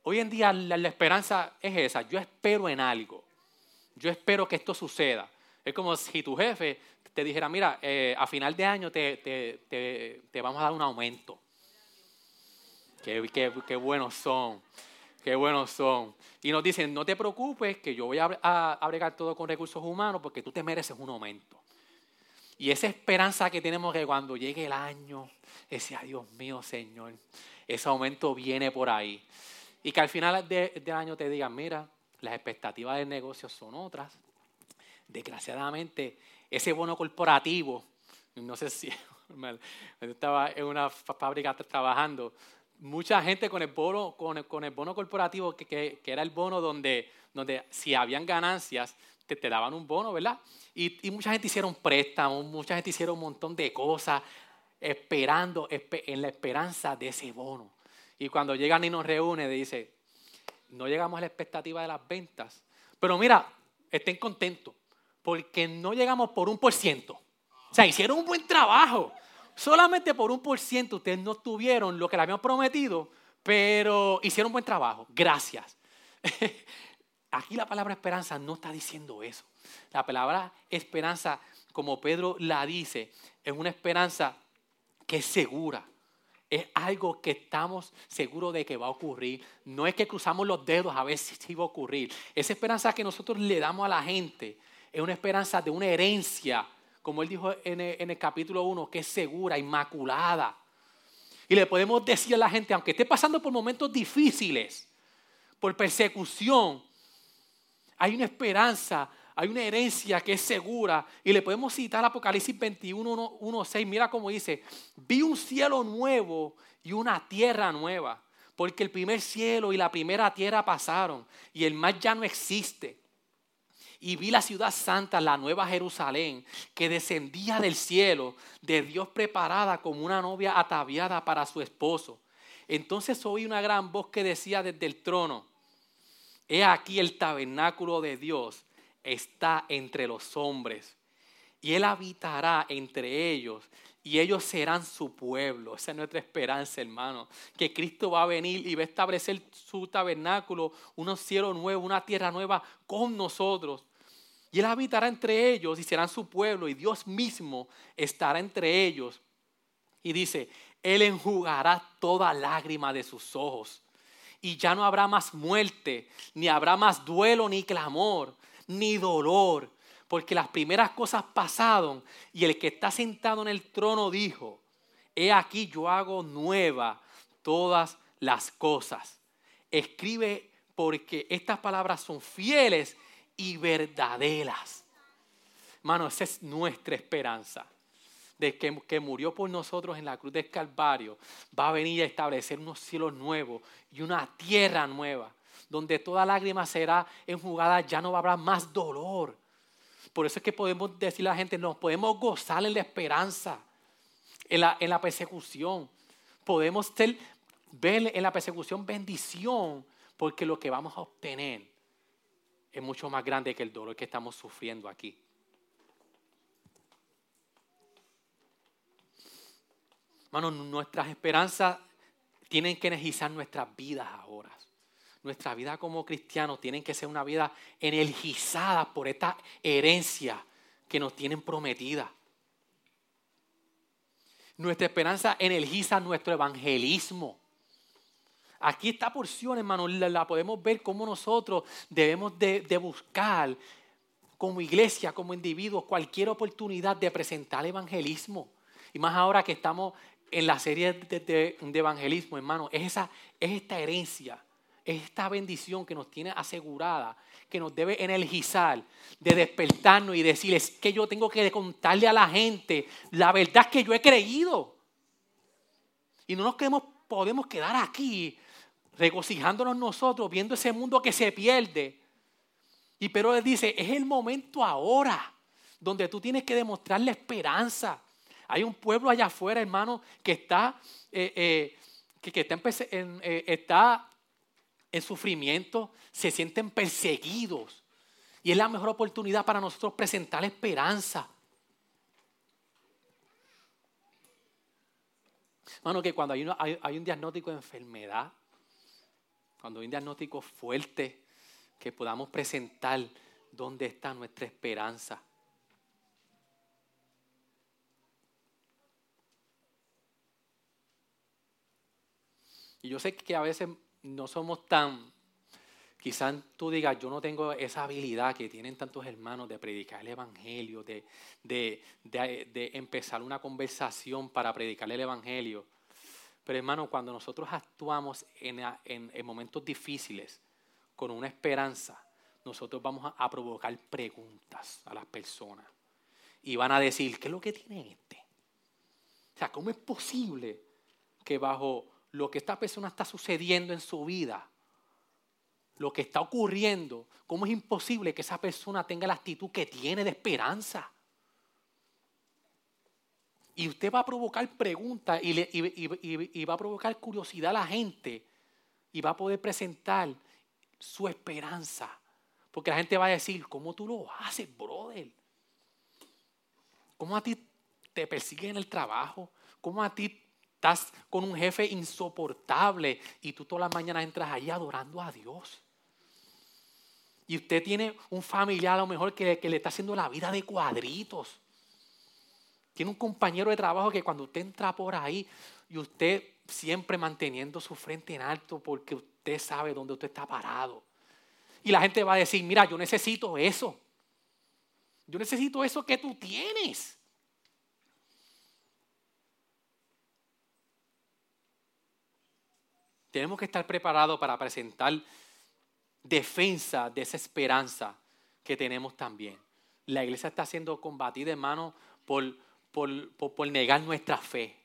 Hoy en día la, esperanza es esa. Yo espero en algo. Yo espero que esto suceda. Es como si tu jefe te dijera, mira, eh, a final de año te, te, te, vamos a dar un aumento. Qué, qué, buenos son. Qué buenos son. Y nos dicen, no te preocupes, que yo voy a, a, bregar todo con recursos humanos porque tú te mereces un aumento. Y esa esperanza que tenemos que cuando llegue el año, ese, ay Dios mío, Señor, ese aumento viene por ahí. Y que al final del año te digan, mira, las expectativas del negocio son otras. Desgraciadamente, ese bono corporativo, no sé si (laughs) estaba en una fábrica trabajando, mucha gente con el bono, con el, bono corporativo, que, que, era el bono donde, donde si habían ganancias, te, daban un bono, ¿verdad? Y, mucha gente hicieron préstamos, mucha gente hicieron un montón de cosas, esperando, en la esperanza de ese bono. Y cuando llegan y nos reúne, dice, no llegamos a la expectativa de las ventas, Pero mira, estén contentos, porque no llegamos por un por ciento. O sea, hicieron un buen trabajo. Solamente por un por ciento ustedes no tuvieron lo que le habían prometido, pero hicieron un buen trabajo. Gracias. (laughs) Aquí la palabra esperanza no está diciendo eso. La palabra esperanza, como Pedro la dice, es una esperanza que es segura. Es algo que estamos seguros de que va a ocurrir. No es que cruzamos los dedos a ver si va a ocurrir. Esa esperanza que nosotros le damos a la gente es una esperanza de una herencia, como él dijo en el, capítulo 1, que es segura, inmaculada. Y le podemos decir a la gente, aunque esté pasando por momentos difíciles, por persecución, hay una esperanza, hay una herencia que es segura. Y le podemos citar Apocalipsis 21, 1, 6. Mira cómo dice, vi un cielo nuevo y una tierra nueva. Porque el primer cielo y la primera tierra pasaron y el mar ya no existe. Y vi la ciudad santa, la nueva Jerusalén, que descendía del cielo, de Dios preparada como una novia ataviada para su esposo. Entonces oí una gran voz que decía desde el trono, He aquí el tabernáculo de Dios está entre los hombres y Él habitará entre ellos y ellos serán su pueblo. Esa es nuestra esperanza, hermano. Que Cristo va a venir y va a establecer su tabernáculo, unos cielos nuevos, una tierra nueva con nosotros. Y Él habitará entre ellos y serán su pueblo y Dios mismo estará entre ellos. Y dice, Él enjugará toda lágrima de sus ojos y ya no habrá más muerte, ni habrá más duelo, ni clamor, ni dolor, porque las primeras cosas pasaron y el que está sentado en el trono dijo, he aquí yo hago nueva todas las cosas. Escribe porque estas palabras son fieles y verdaderas. Hermano, esa es nuestra esperanza de que, murió por nosotros en la cruz del Calvario, va a venir a establecer unos cielos nuevos y una tierra nueva, donde toda lágrima será enjugada, ya no habrá más dolor. Por eso es que podemos decirle a la gente, nos podemos gozar en la esperanza, en la, en la persecución. Podemos ver en la persecución bendición, porque lo que vamos a obtener es mucho más grande que el dolor que estamos sufriendo aquí. Hermano, nuestras esperanzas tienen que energizar nuestras vidas ahora. Nuestra vida como cristianos tienen que ser una vida energizada por esta herencia que nos tienen prometida. Nuestra esperanza energiza nuestro evangelismo. Aquí esta porción, hermano, la, podemos ver cómo nosotros debemos de, buscar como iglesia, como individuos, cualquier oportunidad de presentar evangelismo. Y más ahora que estamos en la serie de, evangelismo, hermano, es, esa, es esta herencia, es esta bendición que nos tiene asegurada, que nos debe energizar, de despertarnos y decirles que yo tengo que contarle a la gente la verdad que yo he creído. Y no nos podemos quedar aquí regocijándonos nosotros, viendo ese mundo que se pierde. Y pero él dice, es el momento ahora donde tú tienes que demostrar la esperanza hay un pueblo allá afuera, hermano, que está, eh, eh, que, está, en, eh, está en sufrimiento, se sienten perseguidos. Y es la mejor oportunidad para nosotros presentar esperanza. Hermano, que cuando hay, hay un diagnóstico de enfermedad, cuando hay un diagnóstico fuerte, que podamos presentar dónde está nuestra esperanza. Y yo sé que a veces no somos tan, quizás tú digas, yo no tengo esa habilidad que tienen tantos hermanos de predicar el Evangelio, de, de, empezar una conversación para predicar el Evangelio. Pero hermano, cuando nosotros actuamos en, en, momentos difíciles con una esperanza, nosotros vamos a, provocar preguntas a las personas. Y van a decir, ¿qué es lo que tiene este? O sea, ¿cómo es posible que bajo lo que esta persona está sucediendo en su vida, lo que está ocurriendo, cómo es imposible que esa persona tenga la actitud que tiene de esperanza. Y usted va a provocar preguntas y, va a provocar curiosidad a la gente y va a poder presentar su esperanza Porque la gente va a decir, ¿cómo tú lo haces, brother? ¿Cómo a ti te persiguen en el trabajo? ¿Cómo a ti estás con un jefe insoportable y tú todas las mañanas entras ahí adorando a Dios? Y usted tiene un familiar a lo mejor que, que le está haciendo la vida de cuadritos. Tiene un compañero de trabajo que cuando usted entra por ahí y usted siempre manteniendo su frente en alto porque usted sabe dónde usted está parado. Y la gente va a decir, mira, yo necesito eso. Yo necesito eso que tú tienes. Tenemos que estar preparados para presentar defensa de esa esperanza que tenemos también. La iglesia está siendo combatida, hermano, por, por, por, negar nuestra fe,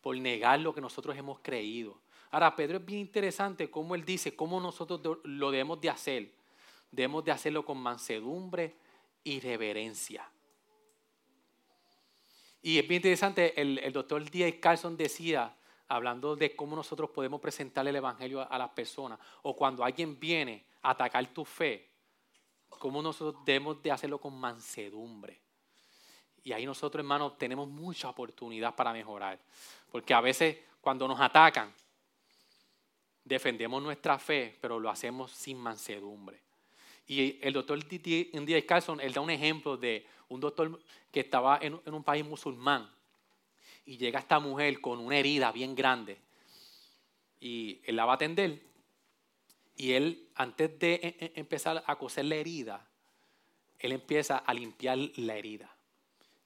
por negar lo que nosotros hemos creído. Ahora, Pedro es bien interesante cómo él dice, cómo nosotros lo debemos de hacer. Debemos de hacerlo con mansedumbre y reverencia. Y es bien interesante, el, el doctor D. Carlson decía, hablando de cómo nosotros podemos presentar el Evangelio a, las personas, o cuando alguien viene a atacar tu fe, cómo nosotros debemos de hacerlo con mansedumbre. Y ahí nosotros, hermanos, tenemos mucha oportunidad para mejorar. Porque a veces cuando nos atacan, defendemos nuestra fe, pero lo hacemos sin mansedumbre. Y el doctor D. Carlson, él da un ejemplo de un doctor que estaba en un país musulmán y llega esta mujer con una herida bien grande y él la va a atender y él antes de e, e, empezar a coser la herida, él empieza a limpiar la herida.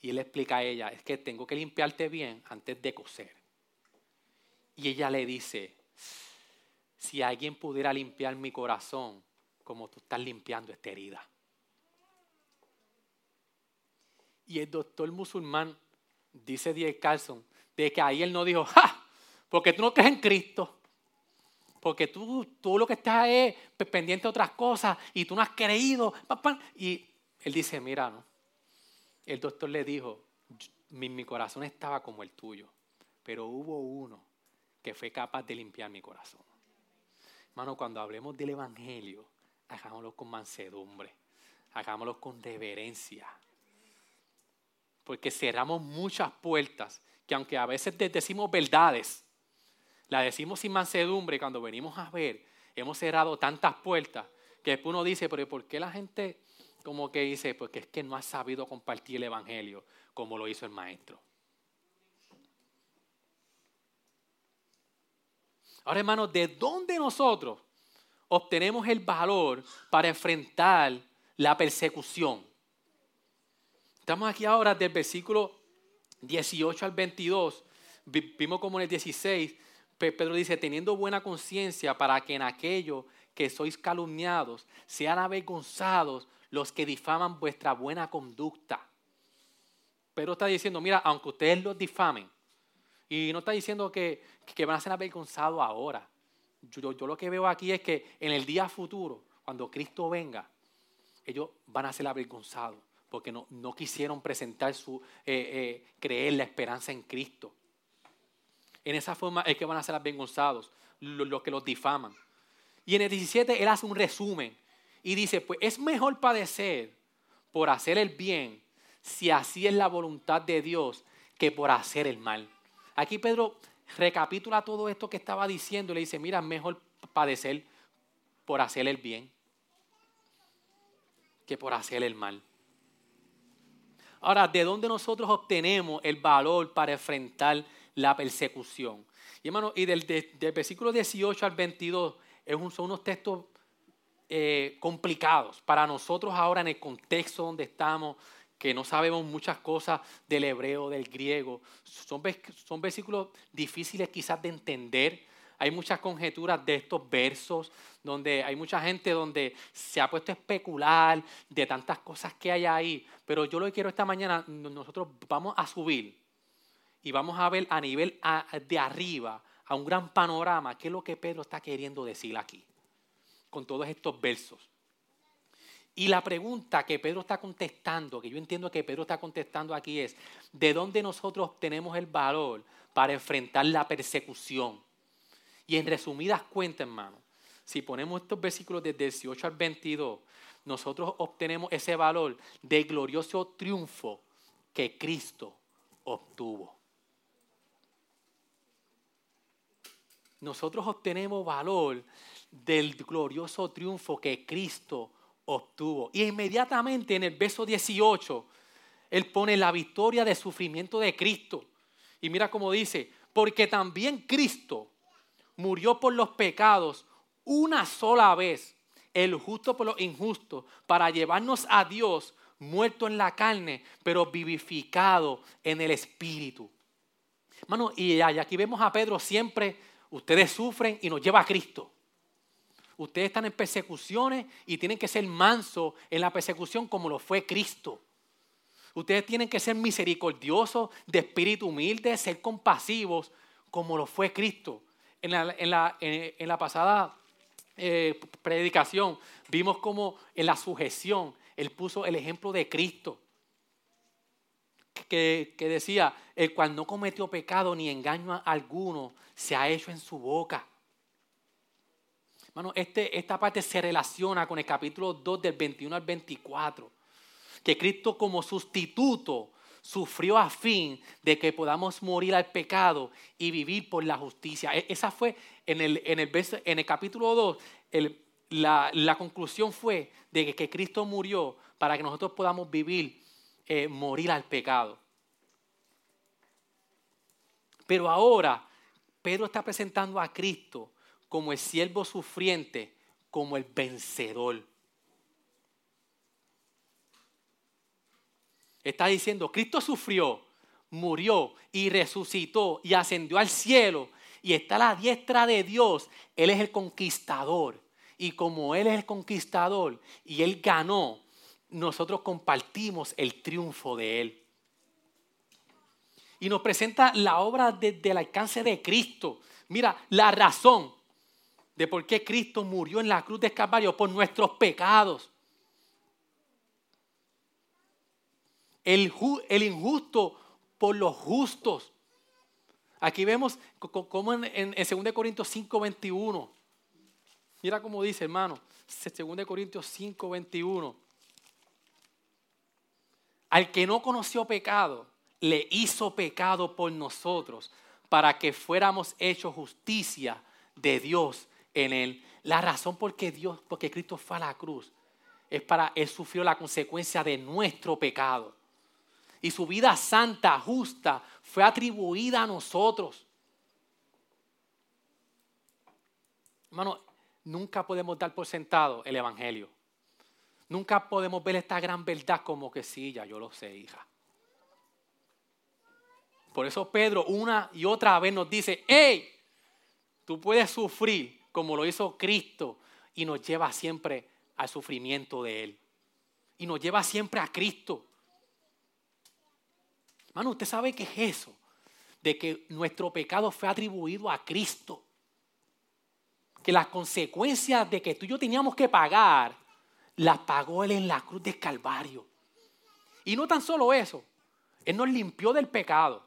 Y él explica a ella, es que tengo que limpiarte bien antes de coser. Y ella le dice, si alguien pudiera limpiar mi corazón como tú estás limpiando esta herida. Y el doctor musulmán dice D. Carlson, de que ahí él no dijo, ¡ja! Porque tú no crees en Cristo. Porque tú, tú lo que estás es pendiente de otras cosas y tú no has creído. Y él dice, mira, no. El doctor le dijo, mi, mi corazón estaba como el tuyo, pero hubo uno que fue capaz de limpiar mi corazón. Hermano, cuando hablemos del Evangelio, hagámoslo con mansedumbre, hagámoslo con reverencia porque cerramos muchas puertas que aunque a veces decimos verdades, la decimos sin mansedumbre cuando venimos a ver, hemos cerrado tantas puertas que después uno dice, pero ¿por qué la gente como que dice? Porque es que no ha sabido compartir el Evangelio como lo hizo el maestro. Ahora, hermanos, ¿de dónde nosotros obtenemos el valor para enfrentar la persecución? Estamos aquí ahora del versículo 18 al 22. Vimos como en el 16, Pedro dice, teniendo buena conciencia para que en aquello que sois calumniados sean avergonzados los que difaman vuestra buena conducta. Pedro está diciendo, mira, aunque ustedes los difamen, y no está diciendo que, que van a ser avergonzados ahora. Yo, yo lo que veo aquí es que en el día futuro, cuando Cristo venga, ellos van a ser avergonzados porque no, no quisieron presentar su, eh, eh, creer la esperanza en Cristo. En esa forma es que van a ser avergonzados los, que los difaman. Y en el 17 él hace un resumen y dice, pues es mejor padecer por hacer el bien, si así es la voluntad de Dios, que por hacer el mal. Aquí Pedro recapitula todo esto que estaba diciendo y le dice, mira, es mejor padecer por hacer el bien que por hacer el mal. Ahora, ¿de dónde nosotros obtenemos el valor para enfrentar la persecución? Y hermano, y del, versículo 18 al 22 son unos textos eh, complicados para nosotros ahora en el contexto donde estamos, que no sabemos muchas cosas del hebreo, del griego. Son, son versículos difíciles quizás de entender hay muchas conjeturas de estos versos, donde hay mucha gente donde se ha puesto a especular de tantas cosas que hay ahí. Pero yo lo que quiero esta mañana, nosotros vamos a subir y vamos a ver a nivel de arriba, a un gran panorama, qué es lo que Pedro está queriendo decir aquí, con todos estos versos. Y la pregunta que Pedro está contestando, que yo entiendo que Pedro está contestando aquí es, ¿de dónde nosotros tenemos el valor para enfrentar la persecución? Y en resumidas cuentas, hermano, si ponemos estos versículos de 18 al 22, nosotros obtenemos ese valor de glorioso triunfo que Cristo obtuvo. Nosotros obtenemos valor del glorioso triunfo que Cristo obtuvo. Y inmediatamente en el verso 18, Él pone la victoria de sufrimiento de Cristo. Y mira cómo dice, porque también Cristo murió por los pecados una sola vez, el justo por los injustos, para llevarnos a Dios muerto en la carne, pero vivificado en el Espíritu. Hermano, y aquí vemos a Pedro siempre, ustedes sufren y nos lleva a Cristo. Ustedes están en persecuciones y tienen que ser mansos en la persecución como lo fue Cristo. Ustedes tienen que ser misericordiosos, de espíritu humilde, ser compasivos como lo fue Cristo. En la, pasada eh, predicación vimos como en la sujeción Él puso el ejemplo de Cristo. Que, que, decía, el cual no cometió pecado ni engaño alguno, se ha hecho en su boca. Bueno, este, esta parte se relaciona con el capítulo 2 del 21 al 24, que Cristo como sustituto sufrió a fin de que podamos morir al pecado y vivir por la justicia. E, esa fue en el, en el, en el capítulo 2, la, la, conclusión fue de que, Cristo murió para que nosotros podamos vivir, eh, morir al pecado. Pero ahora Pedro está presentando a Cristo como el siervo sufriente, como el vencedor. Está diciendo, Cristo sufrió, murió y resucitó y ascendió al cielo y está a la diestra de Dios. Él es el conquistador. Y como Él es el conquistador y Él ganó, nosotros compartimos el triunfo de Él. Y nos presenta la obra desde el alcance de Cristo. Mira, la razón de por qué Cristo murió en la cruz de Calvario por nuestros pecados. El, injusto por los justos. Aquí vemos como en, en, 2 Corintios 5, 21. Mira cómo dice, hermano. 2 Corintios 5, 21. Al que no conoció pecado, le hizo pecado por nosotros, para que fuéramos hechos justicia de Dios en él. La razón por qué Dios, porque Cristo fue a la cruz, es para Él sufrió la consecuencia de nuestro pecado. Y su vida santa, justa, fue atribuida a nosotros. Hermano, nunca podemos dar por sentado el Evangelio. Nunca podemos ver esta gran verdad como que sí, ya yo lo sé, hija. Por eso Pedro una y otra vez nos dice, hey, tú puedes sufrir, como lo hizo Cristo y nos lleva siempre al sufrimiento de Él. Y nos lleva siempre a Cristo. Hermano, ¿usted sabe qué es eso? De que nuestro pecado fue atribuido a Cristo. Que las consecuencias de que tú y yo teníamos que pagar, las pagó Él en la cruz del Calvario. Y no tan solo eso, Él nos limpió del pecado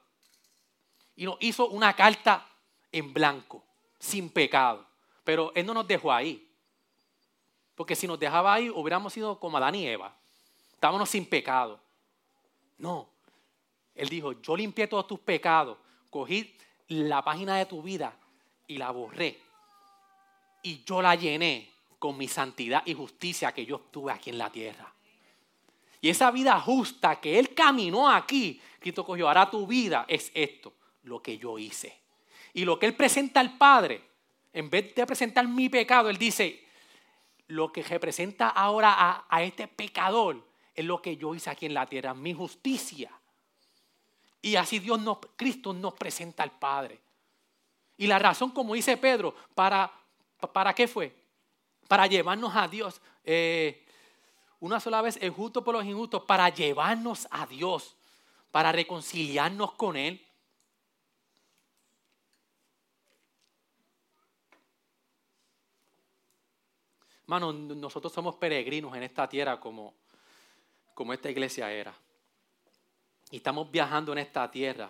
y nos hizo una carta en blanco, sin pecado. Pero Él no nos dejó ahí. Porque si nos dejaba ahí, hubiéramos sido como Adán y Eva. Estábamos sin pecado. No. Él dijo, yo limpié todos tus pecados. Cogí la página de tu vida y la borré. Y yo la llené con mi santidad y justicia que yo obtuve aquí en la tierra. Y esa vida justa que Él caminó aquí, Cristo cogió, ahora tu vida es esto, lo que yo hice. Y lo que Él presenta al Padre en vez de presentar mi pecado, Él dice, lo que representa ahora a, este pecador es lo que yo hice aquí en la tierra, mi justicia. Y así Dios Cristo nos presenta al Padre. Y la razón, como dice Pedro, para, ¿para qué fue? Para llevarnos a Dios. Eh, una sola vez el justo por los injustos, para llevarnos a Dios, para reconciliarnos con Él. Hermano, nosotros somos peregrinos en esta tierra como, como esta iglesia era. Y estamos viajando en esta tierra,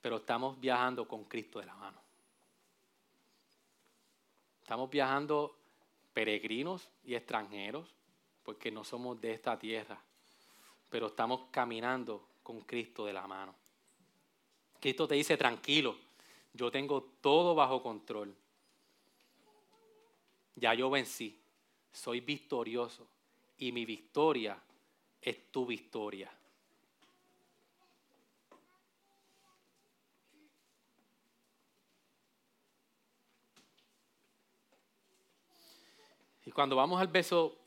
pero estamos viajando con Cristo de la mano. Estamos viajando peregrinos y extranjeros porque no somos de esta tierra, pero estamos caminando con Cristo de la mano. Cristo te dice, tranquilo, yo tengo todo bajo control. Ya yo vencí, soy victorioso y mi victoria es tu victoria. Cuando vamos al verso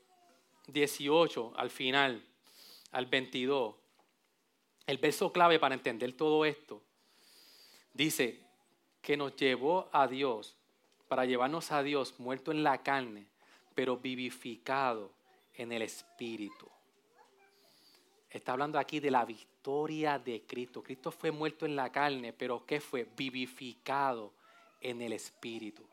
18, al final, al 22, el verso clave para entender todo esto, dice que nos llevó a Dios, para llevarnos a Dios muerto en la carne, pero vivificado en el Espíritu. Está hablando aquí de la victoria de Cristo. Cristo fue muerto en la carne, pero ¿qué fue? Vivificado en el Espíritu.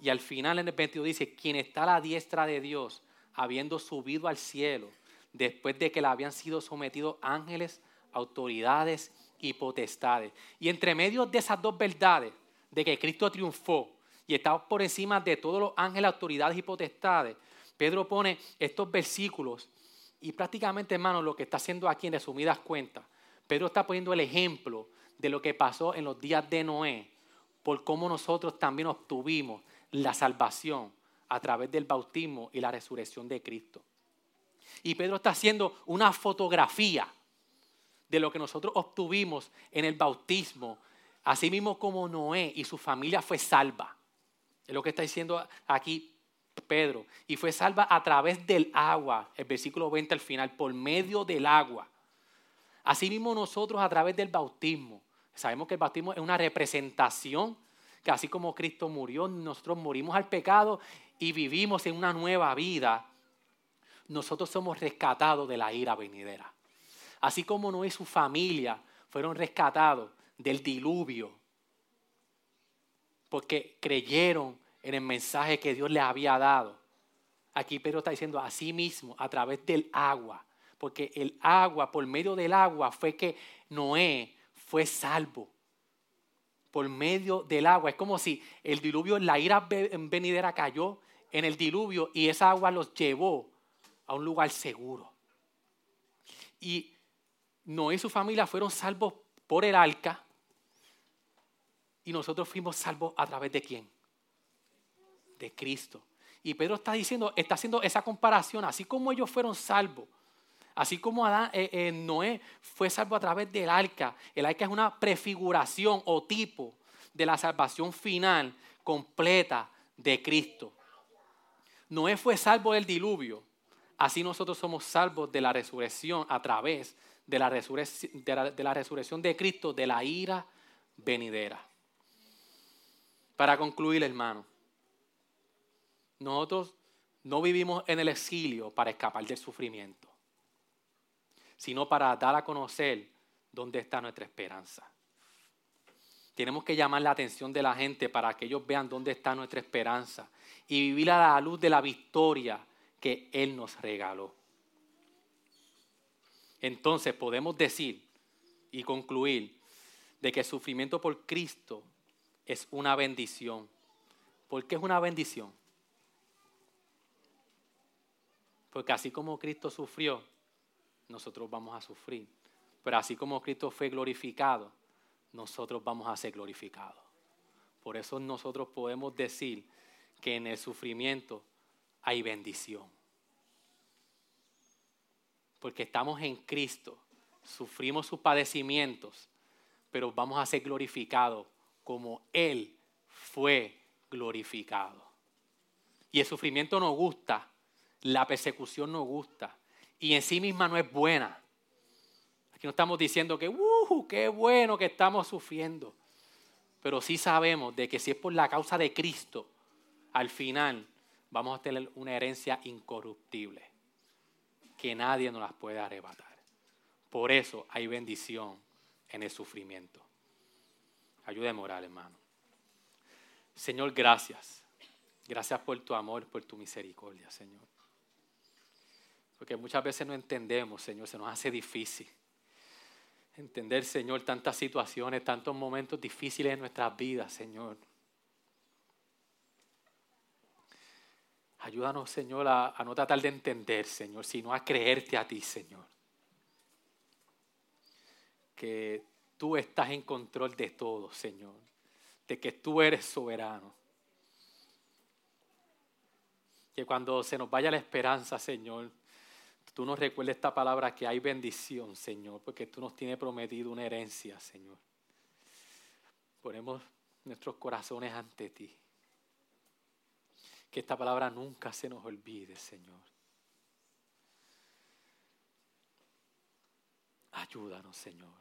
Y al final en el 22 dice, quien está a la diestra de Dios, habiendo subido al cielo, después de que le habían sido sometidos ángeles, autoridades y potestades. Y entre medio de esas dos verdades, de que Cristo triunfó y está por encima de todos los ángeles, autoridades y potestades, Pedro pone estos versículos y prácticamente, hermano, lo que está haciendo aquí en resumidas cuentas, Pedro está poniendo el ejemplo de lo que pasó en los días de Noé, por cómo nosotros también obtuvimos la salvación a través del bautismo y la resurrección de Cristo. Y Pedro está haciendo una fotografía de lo que nosotros obtuvimos en el bautismo, así mismo como Noé y su familia fue salva. Es lo que está diciendo aquí Pedro. Y fue salva a través del agua, el versículo 20 al final, por medio del agua. Asimismo nosotros a través del bautismo. Sabemos que el bautismo es una representación que así como Cristo murió, nosotros morimos al pecado y vivimos en una nueva vida. Nosotros somos rescatados de la ira venidera. Así como Noé y su familia fueron rescatados del diluvio, porque creyeron en el mensaje que Dios les había dado. Aquí Pedro está diciendo a sí mismo, a través del agua, porque el agua, por medio del agua, fue que Noé fue salvo por medio del agua. Es como si el diluvio, la ira venidera cayó en el diluvio y esa agua los llevó a un lugar seguro. Y Noé y su familia fueron salvos por el arca y nosotros fuimos salvos a través de quién? De Cristo. Y Pedro está diciendo, está haciendo esa comparación, así como ellos fueron salvos Así como Adán, eh, eh, Noé fue salvo a través del arca, el arca es una prefiguración o tipo de la salvación final completa de Cristo. Noé fue salvo del diluvio, así nosotros somos salvos de la resurrección a través de la, de la resurrección de Cristo, de la ira venidera. Para concluir, hermano, nosotros no vivimos en el exilio para escapar del sufrimiento sino para dar a conocer dónde está nuestra esperanza. Tenemos que llamar la atención de la gente para que ellos vean dónde está nuestra esperanza y vivir a la luz de la victoria que Él nos regaló. Entonces podemos decir y concluir de que el sufrimiento por Cristo es una bendición. ¿Por qué es una bendición? Porque así como Cristo sufrió, nosotros vamos a sufrir. Pero así como Cristo fue glorificado, nosotros vamos a ser glorificados. Por eso nosotros podemos decir que en el sufrimiento hay bendición. Porque estamos en Cristo, sufrimos sus padecimientos, pero vamos a ser glorificados como Él fue glorificado. Y el sufrimiento nos gusta, la persecución nos gusta, y en sí misma no es buena. Aquí no estamos diciendo que, uh, qué bueno que estamos sufriendo. Pero sí sabemos de que si es por la causa de Cristo, al final vamos a tener una herencia incorruptible, que nadie nos las puede arrebatar. Por eso hay bendición en el sufrimiento. Ayuda moral, hermano. Señor, gracias. Gracias por tu amor, por tu misericordia, Señor. Porque muchas veces no entendemos, Señor, se nos hace difícil. Entender, Señor, tantas situaciones, tantos momentos difíciles en nuestras vidas, Señor. Ayúdanos, Señor, a, no tratar de entender, Señor, sino a creerte a ti, Señor. Que tú estás en control de todo, Señor. De que tú eres soberano. Que cuando se nos vaya la esperanza, Señor, tú nos recuerdes esta palabra que hay bendición, Señor, porque tú nos tienes prometido una herencia, Señor. Ponemos nuestros corazones ante ti. Que esta palabra nunca se nos olvide, Señor. Ayúdanos, Señor.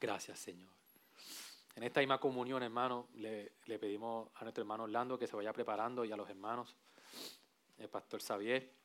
Gracias, Señor. En esta misma comunión, hermano, le, le, pedimos a nuestro hermano Orlando que se vaya preparando y a los hermanos, el pastor Xavier.